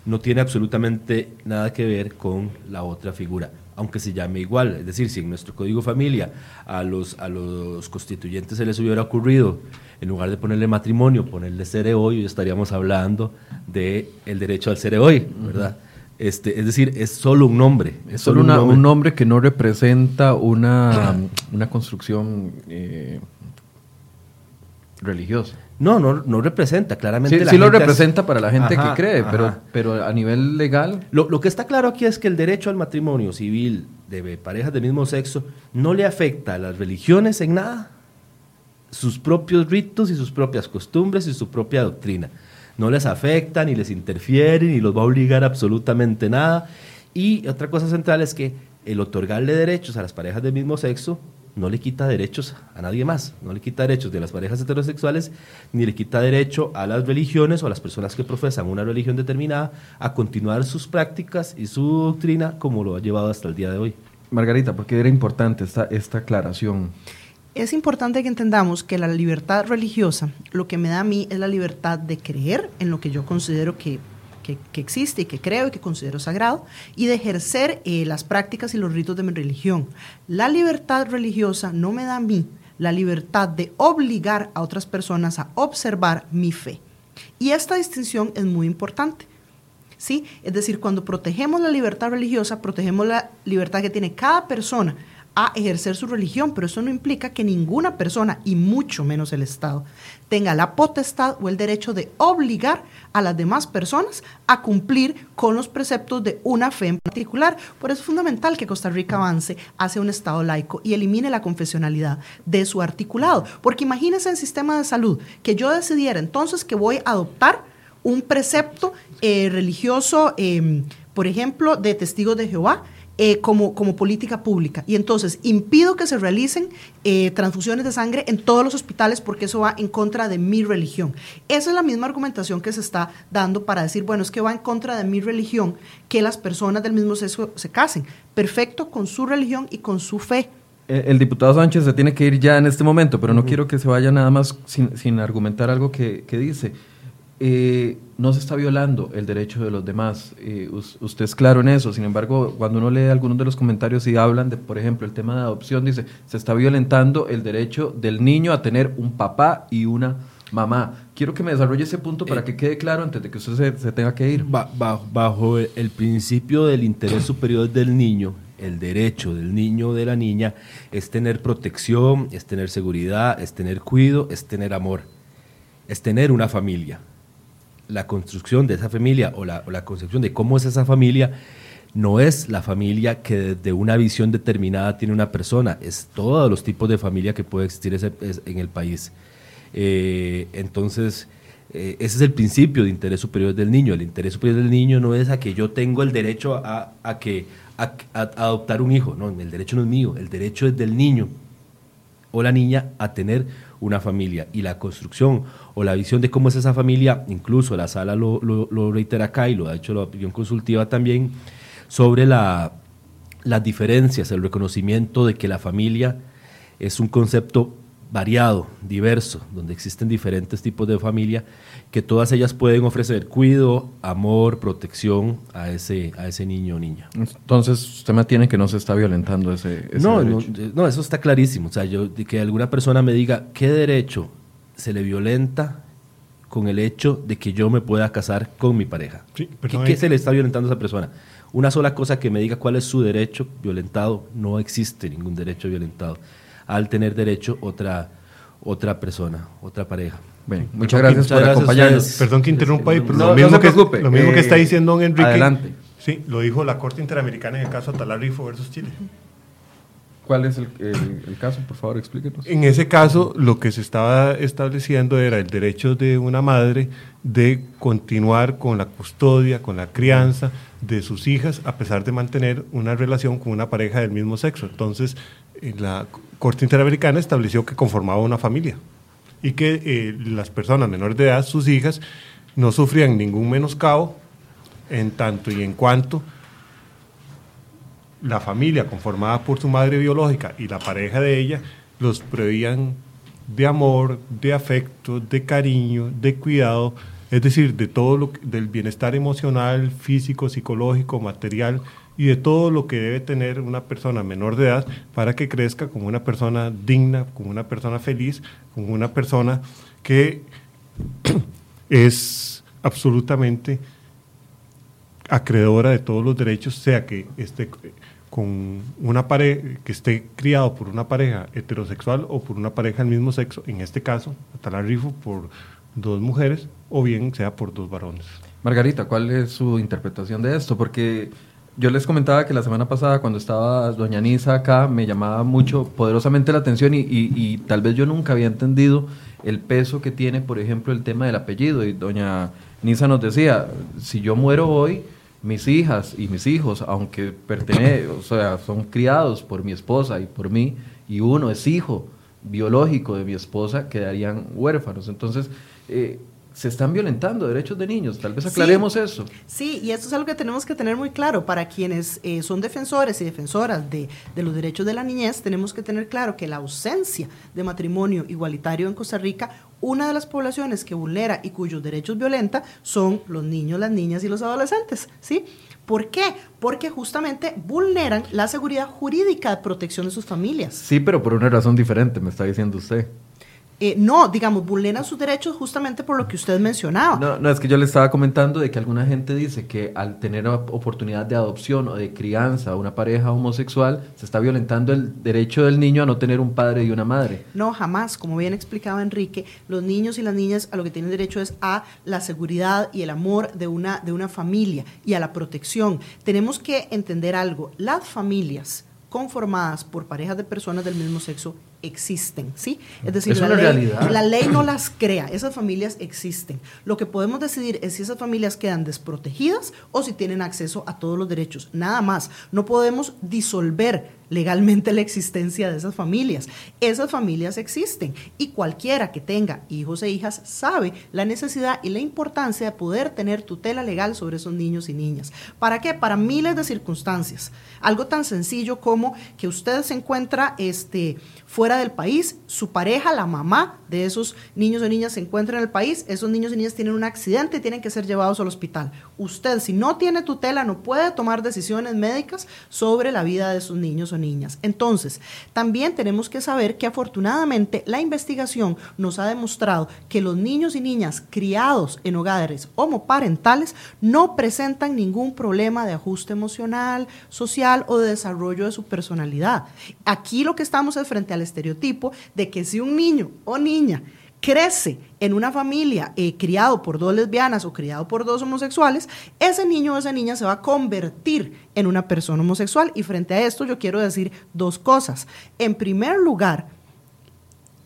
No tiene absolutamente nada que ver con la otra figura, aunque se llame igual. Es decir, si en nuestro código familia a los, a los constituyentes se les hubiera ocurrido, en lugar de ponerle matrimonio, ponerle ser hoy, estaríamos hablando del el derecho al ser hoy, ¿verdad? Este, es decir, es solo un nombre. Es solo, una, un, nombre. un, nombre. que no representa una, una construcción eh, religiosa. No, no, no representa, claramente. Sí, sí lo representa para la gente ajá, que cree, pero, pero a nivel legal. Lo, lo, que está claro aquí es que el derecho al matrimonio civil de parejas del mismo sexo no le afecta a las religiones en nada, sus propios ritos y sus propias costumbres y su propia doctrina no les afecta, ni les interfiere, ni los va a obligar absolutamente nada. Y otra cosa central es que el otorgarle derechos a las parejas del mismo sexo no le quita derechos a nadie más, no le quita derechos de las parejas heterosexuales, ni le quita derecho a las religiones o a las personas que profesan una religión determinada a continuar sus prácticas y su doctrina como lo ha llevado hasta el día de hoy. Margarita, ¿por qué era importante esta, esta aclaración? Es importante que entendamos que la libertad religiosa lo que me da a mí es la libertad de creer en lo que yo considero que, que, existe y que creo y que considero sagrado y de ejercer eh, las prácticas y los ritos de mi religión. La libertad religiosa no me da a mí la libertad de obligar a otras personas a observar mi fe. Y esta distinción es muy importante. ¿Sí? Es decir, cuando protegemos la libertad religiosa, protegemos la libertad que tiene cada persona a ejercer su religión, pero eso no implica que ninguna persona, y mucho menos el Estado, tenga la potestad o el derecho de obligar a las demás personas a cumplir con los preceptos de una fe en particular. Por eso es fundamental que Costa Rica avance hacia un Estado laico y elimine la confesionalidad de su articulado. Porque imagínense en sistema de salud que yo decidiera entonces que voy a adoptar un precepto eh, religioso, eh, por ejemplo, de testigos de Jehová, eh, como, como política pública. Y entonces impido que se realicen eh, transfusiones de sangre en todos los hospitales porque eso va en contra de mi religión. Esa es la misma argumentación que se está dando para decir, bueno, es que va en contra de mi religión que las personas del mismo sexo se casen. Perfecto con su religión y con su fe. El, el diputado Sánchez se tiene que ir ya en este momento, pero no uh -huh. quiero que se vaya nada más sin, sin argumentar algo que, que dice. Eh, no se está violando el derecho de los demás. Eh, usted es claro en eso. Sin embargo, cuando uno lee algunos de los comentarios y hablan de, por ejemplo, el tema de adopción, dice, se está violentando el derecho del niño a tener un papá y una mamá. Quiero que me desarrolle ese punto para eh, que quede claro antes de que usted se, se tenga que ir. Bajo, bajo el principio del interés superior del niño, el derecho del niño o de la niña es tener protección, es tener seguridad, es tener cuidado, es tener amor, es tener una familia la construcción de esa familia o la, o la, concepción de cómo es esa familia no es la familia que desde una visión determinada tiene una persona, es todos los tipos de familia que puede existir en el país. Eh, entonces, eh, ese es el principio de interés superior del niño. El interés superior del niño no es a que yo tengo el derecho a, a que, a adoptar un hijo, no, el derecho no es mío, el derecho es del niño o la niña a tener una familia y la construcción o la visión de cómo es esa familia, incluso la sala lo, lo, reitera acá y lo ha hecho la opinión consultiva también, sobre la, las diferencias, el reconocimiento de que la familia es un concepto variado, diverso, donde existen diferentes tipos de familia, que todas ellas pueden ofrecer cuidado, amor, protección a ese, a ese niño o niña. Entonces, usted me tiene que no se está violentando ese, ese no, no, no, eso está clarísimo. O sea, yo, que alguna persona me diga, ¿qué derecho se le violenta con el hecho de que yo me pueda casar con mi pareja. Sí, ¿Qué, qué se le está violentando a esa persona? Una sola cosa que me diga cuál es su derecho violentado, no existe ningún derecho violentado. Al tener derecho otra, otra persona, otra pareja. Bueno, muchas gracias muchas por gracias acompañarnos. Perdón que interrumpa ahí, pero No, lo no mismo, se que, preocupe. lo mismo que Eh, está diciendo don Enrique. adelante. Sí, lo dijo la Corte Interamericana en el caso Atalá Rifo versus Chile. ¿Cuál es el, caso? Por favor, explíquenos. En ese caso, lo que se estaba estableciendo era el derecho de una madre de continuar con la custodia, con la crianza de sus hijas, a pesar de mantener una relación con una pareja del mismo sexo. Entonces, eh, la Corte Interamericana estableció que conformaba una familia y que eh, las personas menores de edad, sus hijas, no sufrían ningún menoscabo en tanto y en cuanto la familia conformada por su madre biológica y la pareja de ella los proveían de amor, de afecto, de cariño, de cuidado, es decir, de todo lo del bienestar emocional, físico, psicológico, material y de todo lo que debe tener una persona menor de edad para que crezca como una persona digna, como una persona feliz, como una persona que es absolutamente acreedora de todos los derechos, sea que esté con una pareja, que esté criado por una pareja heterosexual o por una pareja del mismo sexo, en este caso, Atalá Rifo por dos mujeres, o bien sea por dos varones. Margarita, ¿cuál es su interpretación de esto? Porque yo les comentaba que la semana pasada, cuando estaba doña Nisa acá, me llamaba mucho, poderosamente la atención y, y- y tal vez yo nunca había entendido el peso que tiene, por ejemplo, el tema del apellido. Y doña Nisa nos decía, si yo muero hoy, mis hijas y mis hijos, aunque pertenecen, o sea, son criados por mi esposa y por mí, y uno es hijo biológico de mi esposa, quedarían huérfanos. Entonces, eh, se están violentando derechos de niños. Tal vez Sí. aclaremos eso. Sí, y esto es algo que tenemos que tener muy claro. Para quienes eh, son defensores y defensoras de, de los derechos de la niñez, tenemos que tener claro que la ausencia de matrimonio igualitario en Costa Rica, una de las poblaciones que vulnera y cuyos derechos violenta son los niños, las niñas y los adolescentes. ¿sí? ¿Por qué? Porque justamente vulneran la seguridad jurídica de protección de sus familias. Sí, pero por una razón diferente, me está diciendo usted. Eh, no, digamos, vulneran sus derechos justamente por lo que usted mencionaba. No, no, es que yo le estaba comentando de que alguna gente dice que al tener op- oportunidad de adopción o de crianza a una pareja homosexual, se está violentando el derecho del niño a no tener un padre y una madre. No, jamás. Como bien explicaba Enrique, los niños y las niñas a lo que tienen derecho es a la seguridad y el amor de una, de una familia y a la protección. Tenemos que entender algo. Las familias conformadas por parejas de personas del mismo sexo existen, ¿sí? Es decir, Es la ley, la ley no las crea, esas familias existen. Lo que podemos decidir es si esas familias quedan desprotegidas o si tienen acceso a todos los derechos, nada más. No podemos disolver legalmente la existencia de esas familias. Esas familias existen y cualquiera que tenga hijos e hijas sabe la necesidad y la importancia de poder tener tutela legal sobre esos niños y niñas. ¿Para qué? Para miles de circunstancias. Algo tan sencillo como que usted se encuentra este, fuera del país, su pareja, la mamá de esos niños o niñas se encuentra en el país, esos niños y niñas tienen un accidente y tienen que ser llevados al hospital. Usted, si no tiene tutela, no puede tomar decisiones médicas sobre la vida de sus niños o niñas. Entonces, también tenemos que saber que afortunadamente la investigación nos ha demostrado que los niños y niñas criados en hogares homoparentales no presentan ningún problema de ajuste emocional, social o de desarrollo de su personalidad. Aquí lo que estamos es frente al estereotipo de que si un niño o niña crece en una familia eh, criado por dos lesbianas o criado por dos homosexuales, ese niño o esa niña se va a convertir en una persona homosexual. Y frente a esto yo quiero decir dos cosas. En primer lugar,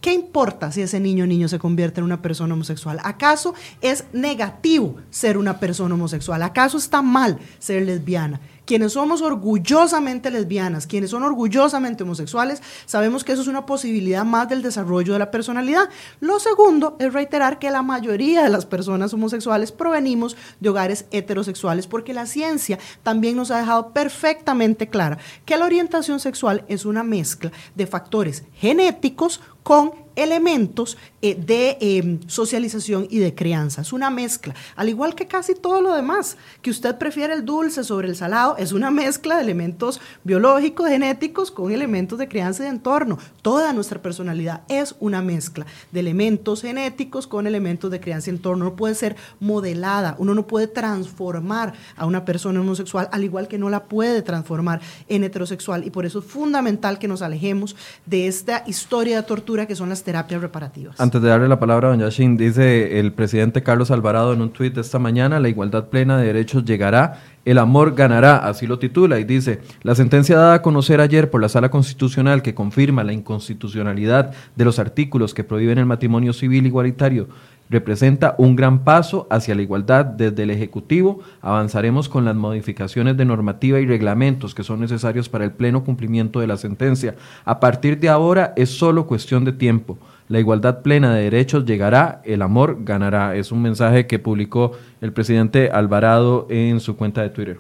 ¿Qué importa si ese niño o niño se convierte en una persona homosexual? ¿Acaso es negativo ser una persona homosexual? ¿Acaso está mal ser lesbiana? Quienes somos orgullosamente lesbianas, quienes son orgullosamente homosexuales, sabemos que eso es una posibilidad más del desarrollo de la personalidad. Lo segundo es reiterar que la mayoría de las personas homosexuales provenimos de hogares heterosexuales porque la ciencia también nos ha dejado perfectamente clara que la orientación sexual es una mezcla de factores genéticos con elementos eh, de em, socialización y de crianza. Es una mezcla, al igual que casi todo lo demás, que usted prefiere el dulce sobre el salado, es una mezcla de elementos biológicos, genéticos, con elementos de crianza y de entorno. Toda nuestra personalidad es una mezcla de elementos genéticos con elementos de crianza y entorno. No puede ser modelada, uno no puede transformar a una persona homosexual, al igual que no la puede transformar en heterosexual. Y por eso es fundamental que nos alejemos de esta historia de tortura que son las terapias reparativas. Antes de darle la palabra a doña Shin, dice el presidente Carlos Alvarado en un tuit esta mañana, la igualdad plena de derechos llegará, el amor ganará, así lo titula, y dice, la sentencia dada a conocer ayer por la Sala Constitucional que confirma la inconstitucionalidad de los artículos que prohíben el matrimonio civil igualitario representa un gran paso hacia la igualdad desde el Ejecutivo. Avanzaremos con las modificaciones de normativa y reglamentos que son necesarios para el pleno cumplimiento de la sentencia. A partir de ahora es solo cuestión de tiempo. La igualdad plena de derechos llegará, el amor ganará. Es un mensaje que publicó el presidente Alvarado en su cuenta de Twitter.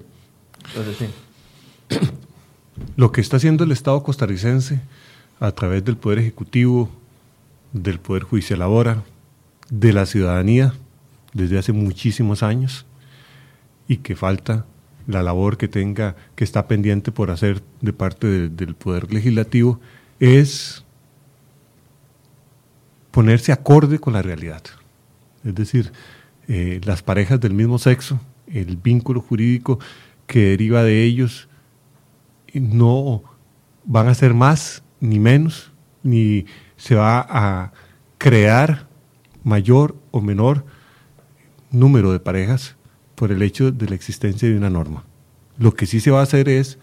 Lo que está haciendo el Estado costarricense a través del Poder Ejecutivo, del Poder Judicial ahora, de la ciudadanía desde hace muchísimos años y que falta la labor que tenga, que está pendiente por hacer de parte del Poder Legislativo, es ponerse acorde con la realidad. Es decir, eh, las parejas del mismo sexo, el vínculo jurídico que deriva de ellos, no van a ser más ni menos, ni se va a crear mayor o menor número de parejas por el hecho de la existencia de una norma. Lo que sí se va a hacer es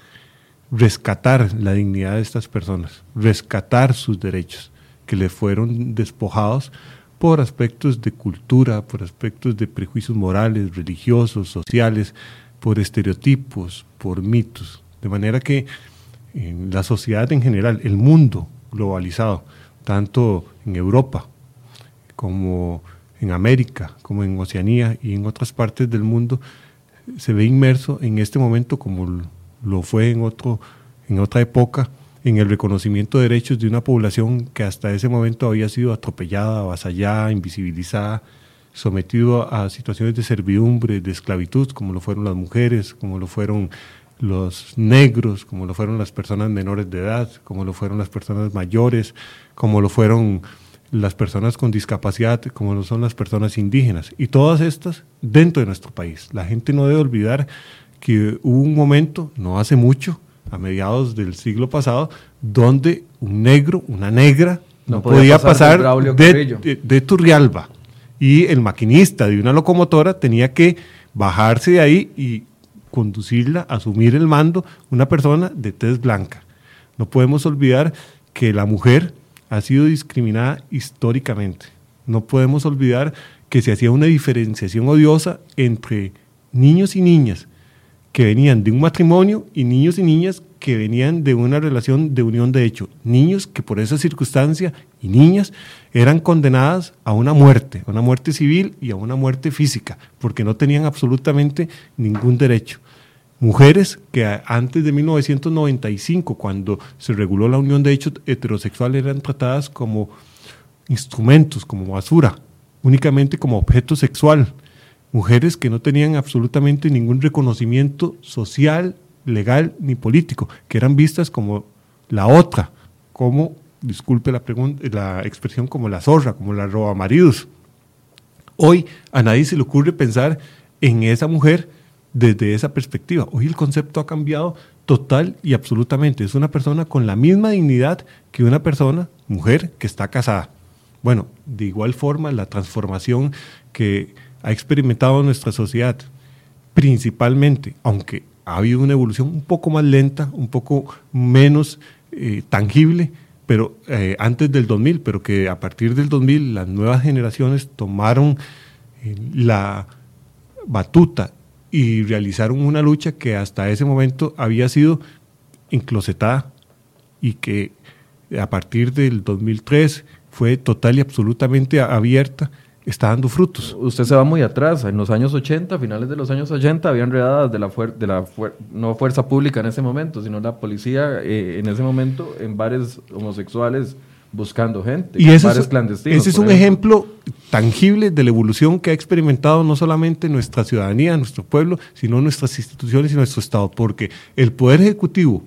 rescatar la dignidad de estas personas, rescatar sus derechos que le fueron despojados por aspectos de cultura, por aspectos de prejuicios morales, religiosos, sociales, por estereotipos, por mitos. De manera que la sociedad en general, el mundo globalizado, tanto en Europa como en América, como en Oceanía y en otras partes del mundo, se ve inmerso en este momento como lo fue en, otro, en otra época, en el reconocimiento de derechos de una población que hasta ese momento había sido atropellada, avasallada, invisibilizada, sometido a situaciones de servidumbre, de esclavitud, como lo fueron las mujeres, como lo fueron los negros, como lo fueron las personas menores de edad, como lo fueron las personas mayores, como lo fueron las personas con discapacidad, como lo son las personas indígenas, y todas estas dentro de nuestro país. La gente no debe olvidar que hubo un momento, no hace mucho, a mediados del siglo pasado, donde un negro, una negra, no, podía, pasar, de, de, Turrialba. Y el maquinista de una locomotora tenía que bajarse de ahí y conducirla, asumir el mando, una persona de tez blanca. No podemos olvidar que la mujer ha sido discriminada históricamente. No podemos olvidar que se hacía una diferenciación odiosa entre niños y niñas que venían de un matrimonio y niños y niñas que venían de una relación de unión de hecho. Niños que por esa circunstancia y niñas eran condenadas a una muerte, a una muerte civil y a una muerte física, porque no tenían absolutamente ningún derecho mujeres que antes de 1995, cuando se reguló la unión de hechos heterosexuales, eran tratadas como instrumentos, como basura, únicamente como objeto sexual. Mujeres que no tenían absolutamente ningún reconocimiento social, legal ni político, que eran vistas como la otra, como, disculpe la, la expresión, como la zorra, como la roba maridos. Hoy a nadie se le ocurre pensar en esa mujer desde esa perspectiva. Hoy el concepto ha cambiado total y absolutamente. Es una persona con la misma dignidad que una persona, mujer, que está casada. Bueno, de igual forma, la transformación que ha experimentado nuestra sociedad, principalmente, aunque ha habido una evolución un poco más lenta, un poco menos eh, tangible, pero eh, antes del 2000, pero que a partir del 2000 las nuevas generaciones tomaron eh, la batuta y realizaron una lucha que hasta ese momento había sido enclosetada y que a partir del 2003 fue total y absolutamente abierta, está dando frutos. Usted se va muy atrás, en los años 80, finales de los años 80, habían redadas de la, de la no fuerza pública en ese momento, sino la policía eh, en ese momento en bares homosexuales buscando gente. Y ese bares es, clandestinos, ese es un ejemplo. ejemplo tangible de la evolución que ha experimentado no solamente nuestra ciudadanía, nuestro pueblo, sino nuestras instituciones y nuestro Estado, porque el Poder Ejecutivo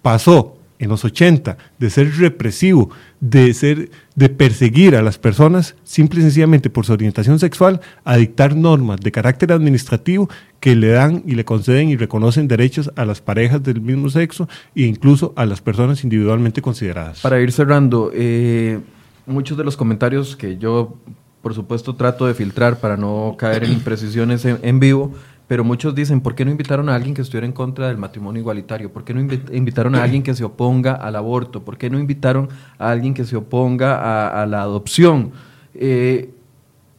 pasó en los 80 de ser represivo, de, ser, de perseguir a las personas simple y sencillamente por su orientación sexual, a dictar normas de carácter administrativo que le dan y le conceden y reconocen derechos a las parejas del mismo sexo e incluso a las personas individualmente consideradas. Para ir cerrando, eh, muchos de los comentarios que yo, por supuesto, trato de filtrar para no caer en imprecisiones en, en vivo, pero muchos dicen, ¿por qué no invitaron a alguien que estuviera en contra del matrimonio igualitario? ¿Por qué no invi- invitaron a alguien que se oponga al aborto? ¿Por qué no invitaron a alguien que se oponga a, a la adopción? Eh,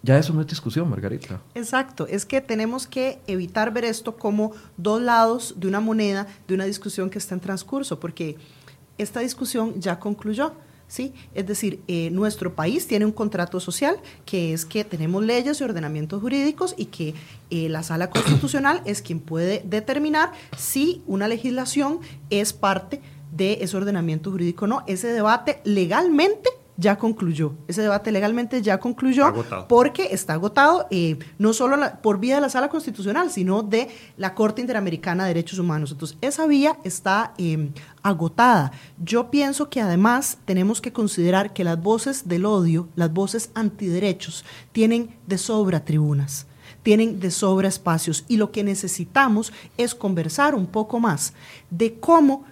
ya eso no es discusión, Margarita. Exacto, es que tenemos que evitar ver esto como dos lados de una moneda, de una discusión que está en transcurso, porque esta discusión ya concluyó. ¿Sí? Es decir, eh, nuestro país tiene un contrato social que es que tenemos leyes y ordenamientos jurídicos y que eh, la sala constitucional es quien puede determinar si una legislación es parte de ese ordenamiento jurídico o no. Ese debate legalmente ya concluyó. Ese debate legalmente ya concluyó porque está agotado eh, no solo la- por vía de la sala constitucional, sino de la Corte Interamericana de Derechos Humanos. Entonces, esa vía está eh, agotada. Yo pienso que además tenemos que considerar que las voces del odio, las voces antiderechos, tienen de sobra tribunas tienen de sobra espacios y lo que necesitamos es conversar un poco más de cómo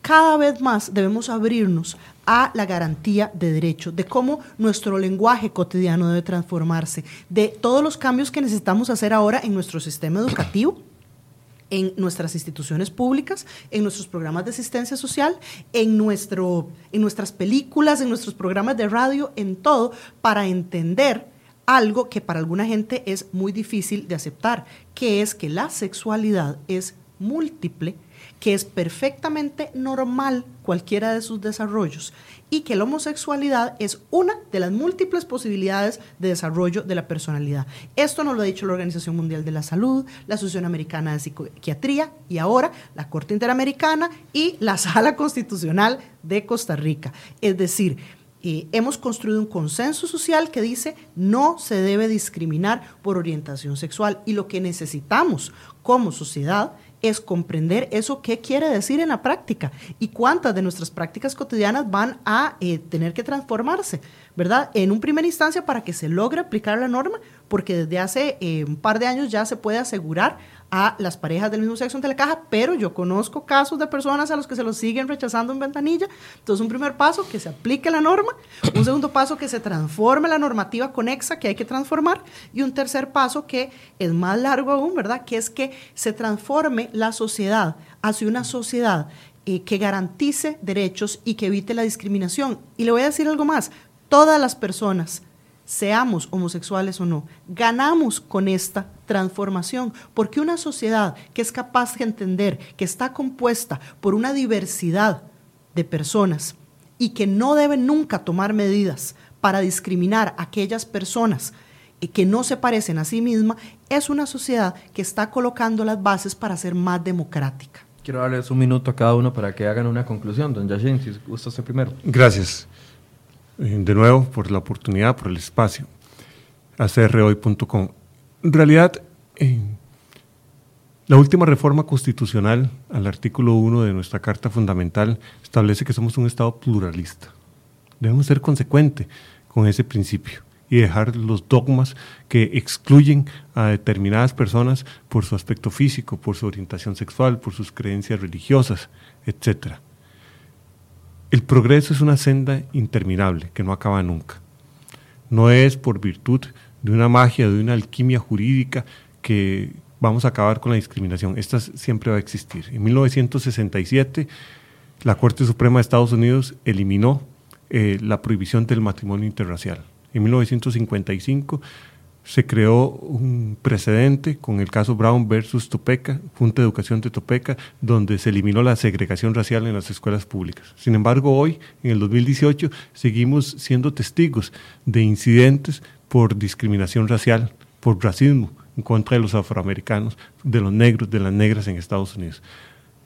cada vez más debemos abrirnos a la garantía de derechos, de cómo nuestro lenguaje cotidiano debe transformarse, de todos los cambios que necesitamos hacer ahora en nuestro sistema educativo, en nuestras instituciones públicas, en nuestros programas de asistencia social, en, nuestro, en nuestras películas, en nuestros programas de radio, en todo, para entender algo que para alguna gente es muy difícil de aceptar, que es que la sexualidad es múltiple, que es perfectamente normal cualquiera de sus desarrollos y que la homosexualidad es una de las múltiples posibilidades de desarrollo de la personalidad. Esto nos lo ha dicho la Organización Mundial de la Salud, la Asociación Americana de Psiquiatría y ahora la Corte Interamericana y la Sala Constitucional de Costa Rica. Es decir, eh, hemos construido un consenso social que dice no se debe discriminar por orientación sexual y lo que necesitamos como sociedad comprender eso qué quiere decir en la práctica y cuántas de nuestras prácticas cotidianas van a eh, tener que transformarse, ¿verdad? En un primera instancia para que se logre aplicar la norma, porque desde hace eh, un par de años ya se puede asegurar a las parejas del mismo sexo ante la caja, pero yo conozco casos de personas a los que se los siguen rechazando en ventanilla. Entonces, un primer paso, que se aplique la norma. Un segundo paso, que se transforme la normativa conexa que hay que transformar. Y un tercer paso, que es más largo aún, ¿verdad? Que es que se transforme la sociedad hacia una sociedad eh, que garantice derechos y que evite la discriminación. Y le voy a decir algo más. Todas las personas seamos homosexuales o no, ganamos con esta transformación, porque una sociedad que es capaz de entender que está compuesta por una diversidad de personas y que no debe nunca tomar medidas para discriminar a aquellas personas que no se parecen a sí misma, es una sociedad que está colocando las bases para ser más democrática. Quiero darles un minuto a cada uno para que hagan una conclusión. Don Yashin, si gusta usted primero. Gracias. Eh, De nuevo, por la oportunidad, por el espacio. acrhoy.com. En realidad, eh, la última reforma constitucional al artículo 1 de nuestra Carta Fundamental establece que somos un Estado pluralista. Debemos ser consecuentes con ese principio y dejar los dogmas que excluyen a determinadas personas por su aspecto físico, por su orientación sexual, por sus creencias religiosas, etcétera. El progreso es una senda interminable que no acaba nunca. No es por virtud de una magia, de una alquimia jurídica que vamos a acabar con la discriminación. Esta siempre va a existir. En 1967, la Corte Suprema de Estados Unidos eliminó eh, la prohibición del matrimonio interracial. En 1955 se creó un precedente con el caso Brown versus Topeka, Junta de Educación de Topeka, donde se eliminó la segregación racial en las escuelas públicas. Sin embargo, hoy, en el 2018, seguimos siendo testigos de incidentes por discriminación racial, por racismo en contra de los afroamericanos, de los negros, de las negras en Estados Unidos.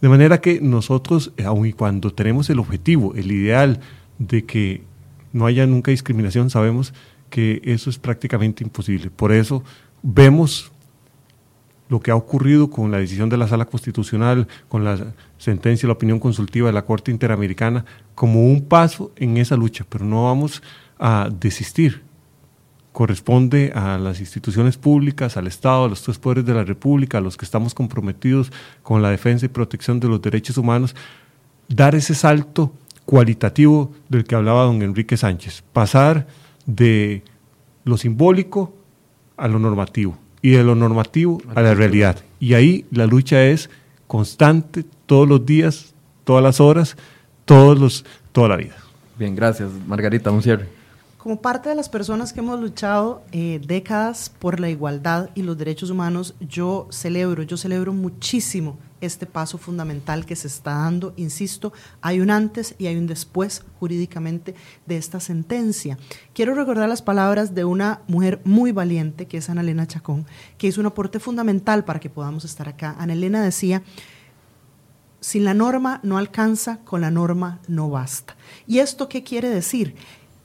De manera que nosotros, aun y cuando tenemos el objetivo, el ideal de que no haya nunca discriminación, sabemos que eso es prácticamente imposible. Por eso vemos lo que ha ocurrido con la decisión de la Sala Constitucional, con la sentencia y la opinión consultiva de la Corte Interamericana, como un paso en esa lucha, pero no vamos a desistir. Corresponde a las instituciones públicas, al Estado, a los tres poderes de la República, a los que estamos comprometidos con la defensa y protección de los derechos humanos, dar ese salto cualitativo del que hablaba don Enrique Sánchez, pasar de lo simbólico a lo normativo y de lo normativo a la realidad. Y ahí la lucha es constante, todos los días, todas las horas, todos los, toda la vida. Bien, gracias. Margarita, un cierre. Como parte de las personas que hemos luchado eh, décadas por la igualdad y los derechos humanos, yo celebro, yo celebro muchísimo este paso fundamental que se está dando. Insisto, hay un antes y hay un después jurídicamente de esta sentencia. Quiero recordar las palabras de una mujer muy valiente, que es Ana Elena Chacón, que hizo un aporte fundamental para que podamos estar acá. Ana Elena decía, sin la norma no alcanza, con la norma no basta. ¿Y esto qué quiere decir?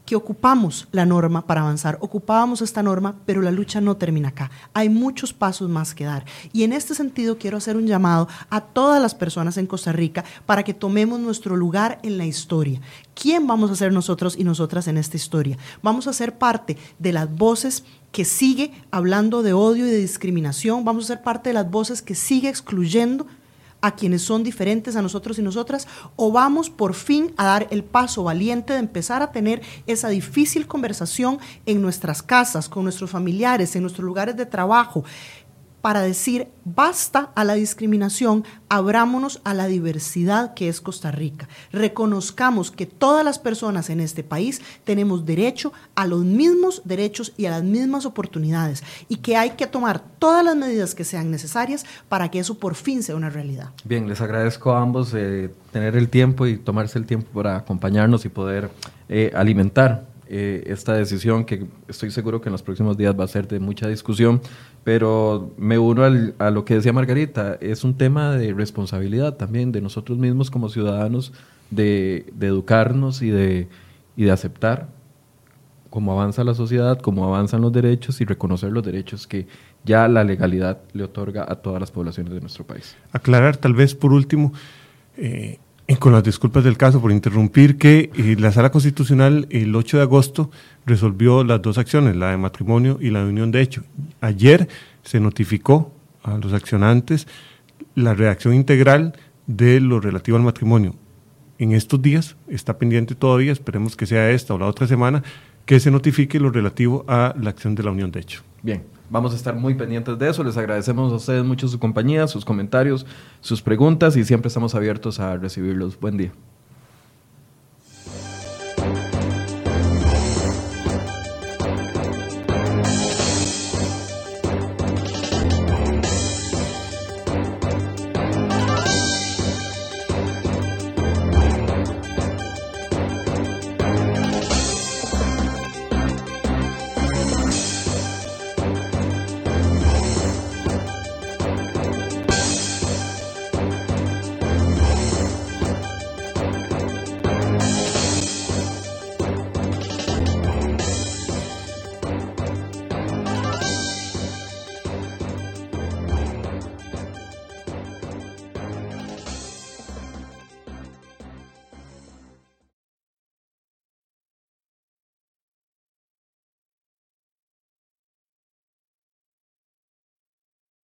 Que ocupamos la norma para avanzar, ocupábamos esta norma, pero la lucha no termina acá. Hay muchos pasos más que dar. Y en este sentido quiero hacer un llamado a todas las personas en Costa Rica para que tomemos nuestro lugar en la historia. ¿Quién vamos a ser nosotros y nosotras en esta historia? Vamos a ser parte de las voces que sigue hablando de odio y de discriminación, vamos a ser parte de las voces que sigue excluyendo a quienes son diferentes a nosotros y nosotras, o vamos por fin a dar el paso valiente de empezar a tener esa difícil conversación en nuestras casas, con nuestros familiares, en nuestros lugares de trabajo, para decir basta a la discriminación, abrámonos a la diversidad que es Costa Rica. Reconozcamos que todas las personas en este país tenemos derecho a los mismos derechos y a las mismas oportunidades y que hay que tomar todas las medidas que sean necesarias para que eso por fin sea una realidad. Bien, les agradezco a ambos eh, tener el tiempo y tomarse el tiempo para acompañarnos y poder eh, alimentar eh, esta decisión que estoy seguro que en los próximos días va a ser de mucha discusión, pero me uno a lo que decía Margarita, es un tema de responsabilidad también de nosotros mismos como ciudadanos, de, educarnos y de, y de aceptar cómo avanza la sociedad, cómo avanzan los derechos y reconocer los derechos que ya la legalidad le otorga a todas las poblaciones de nuestro país. Aclarar tal vez por último, eh, y con las disculpas del caso por interrumpir, que eh, la Sala Constitucional el 8 de agosto resolvió las dos acciones, la de matrimonio y la de unión de hecho. Ayer se notificó a los accionantes la redacción integral de lo relativo al matrimonio. En estos días, está pendiente todavía, esperemos que sea esta o la otra semana, que se notifique lo relativo a la acción de la unión de hecho. Bien, Vamos a estar muy pendientes de eso. Les agradecemos a ustedes mucho su compañía, sus comentarios, sus preguntas y siempre estamos abiertos a recibirlos. Buen día.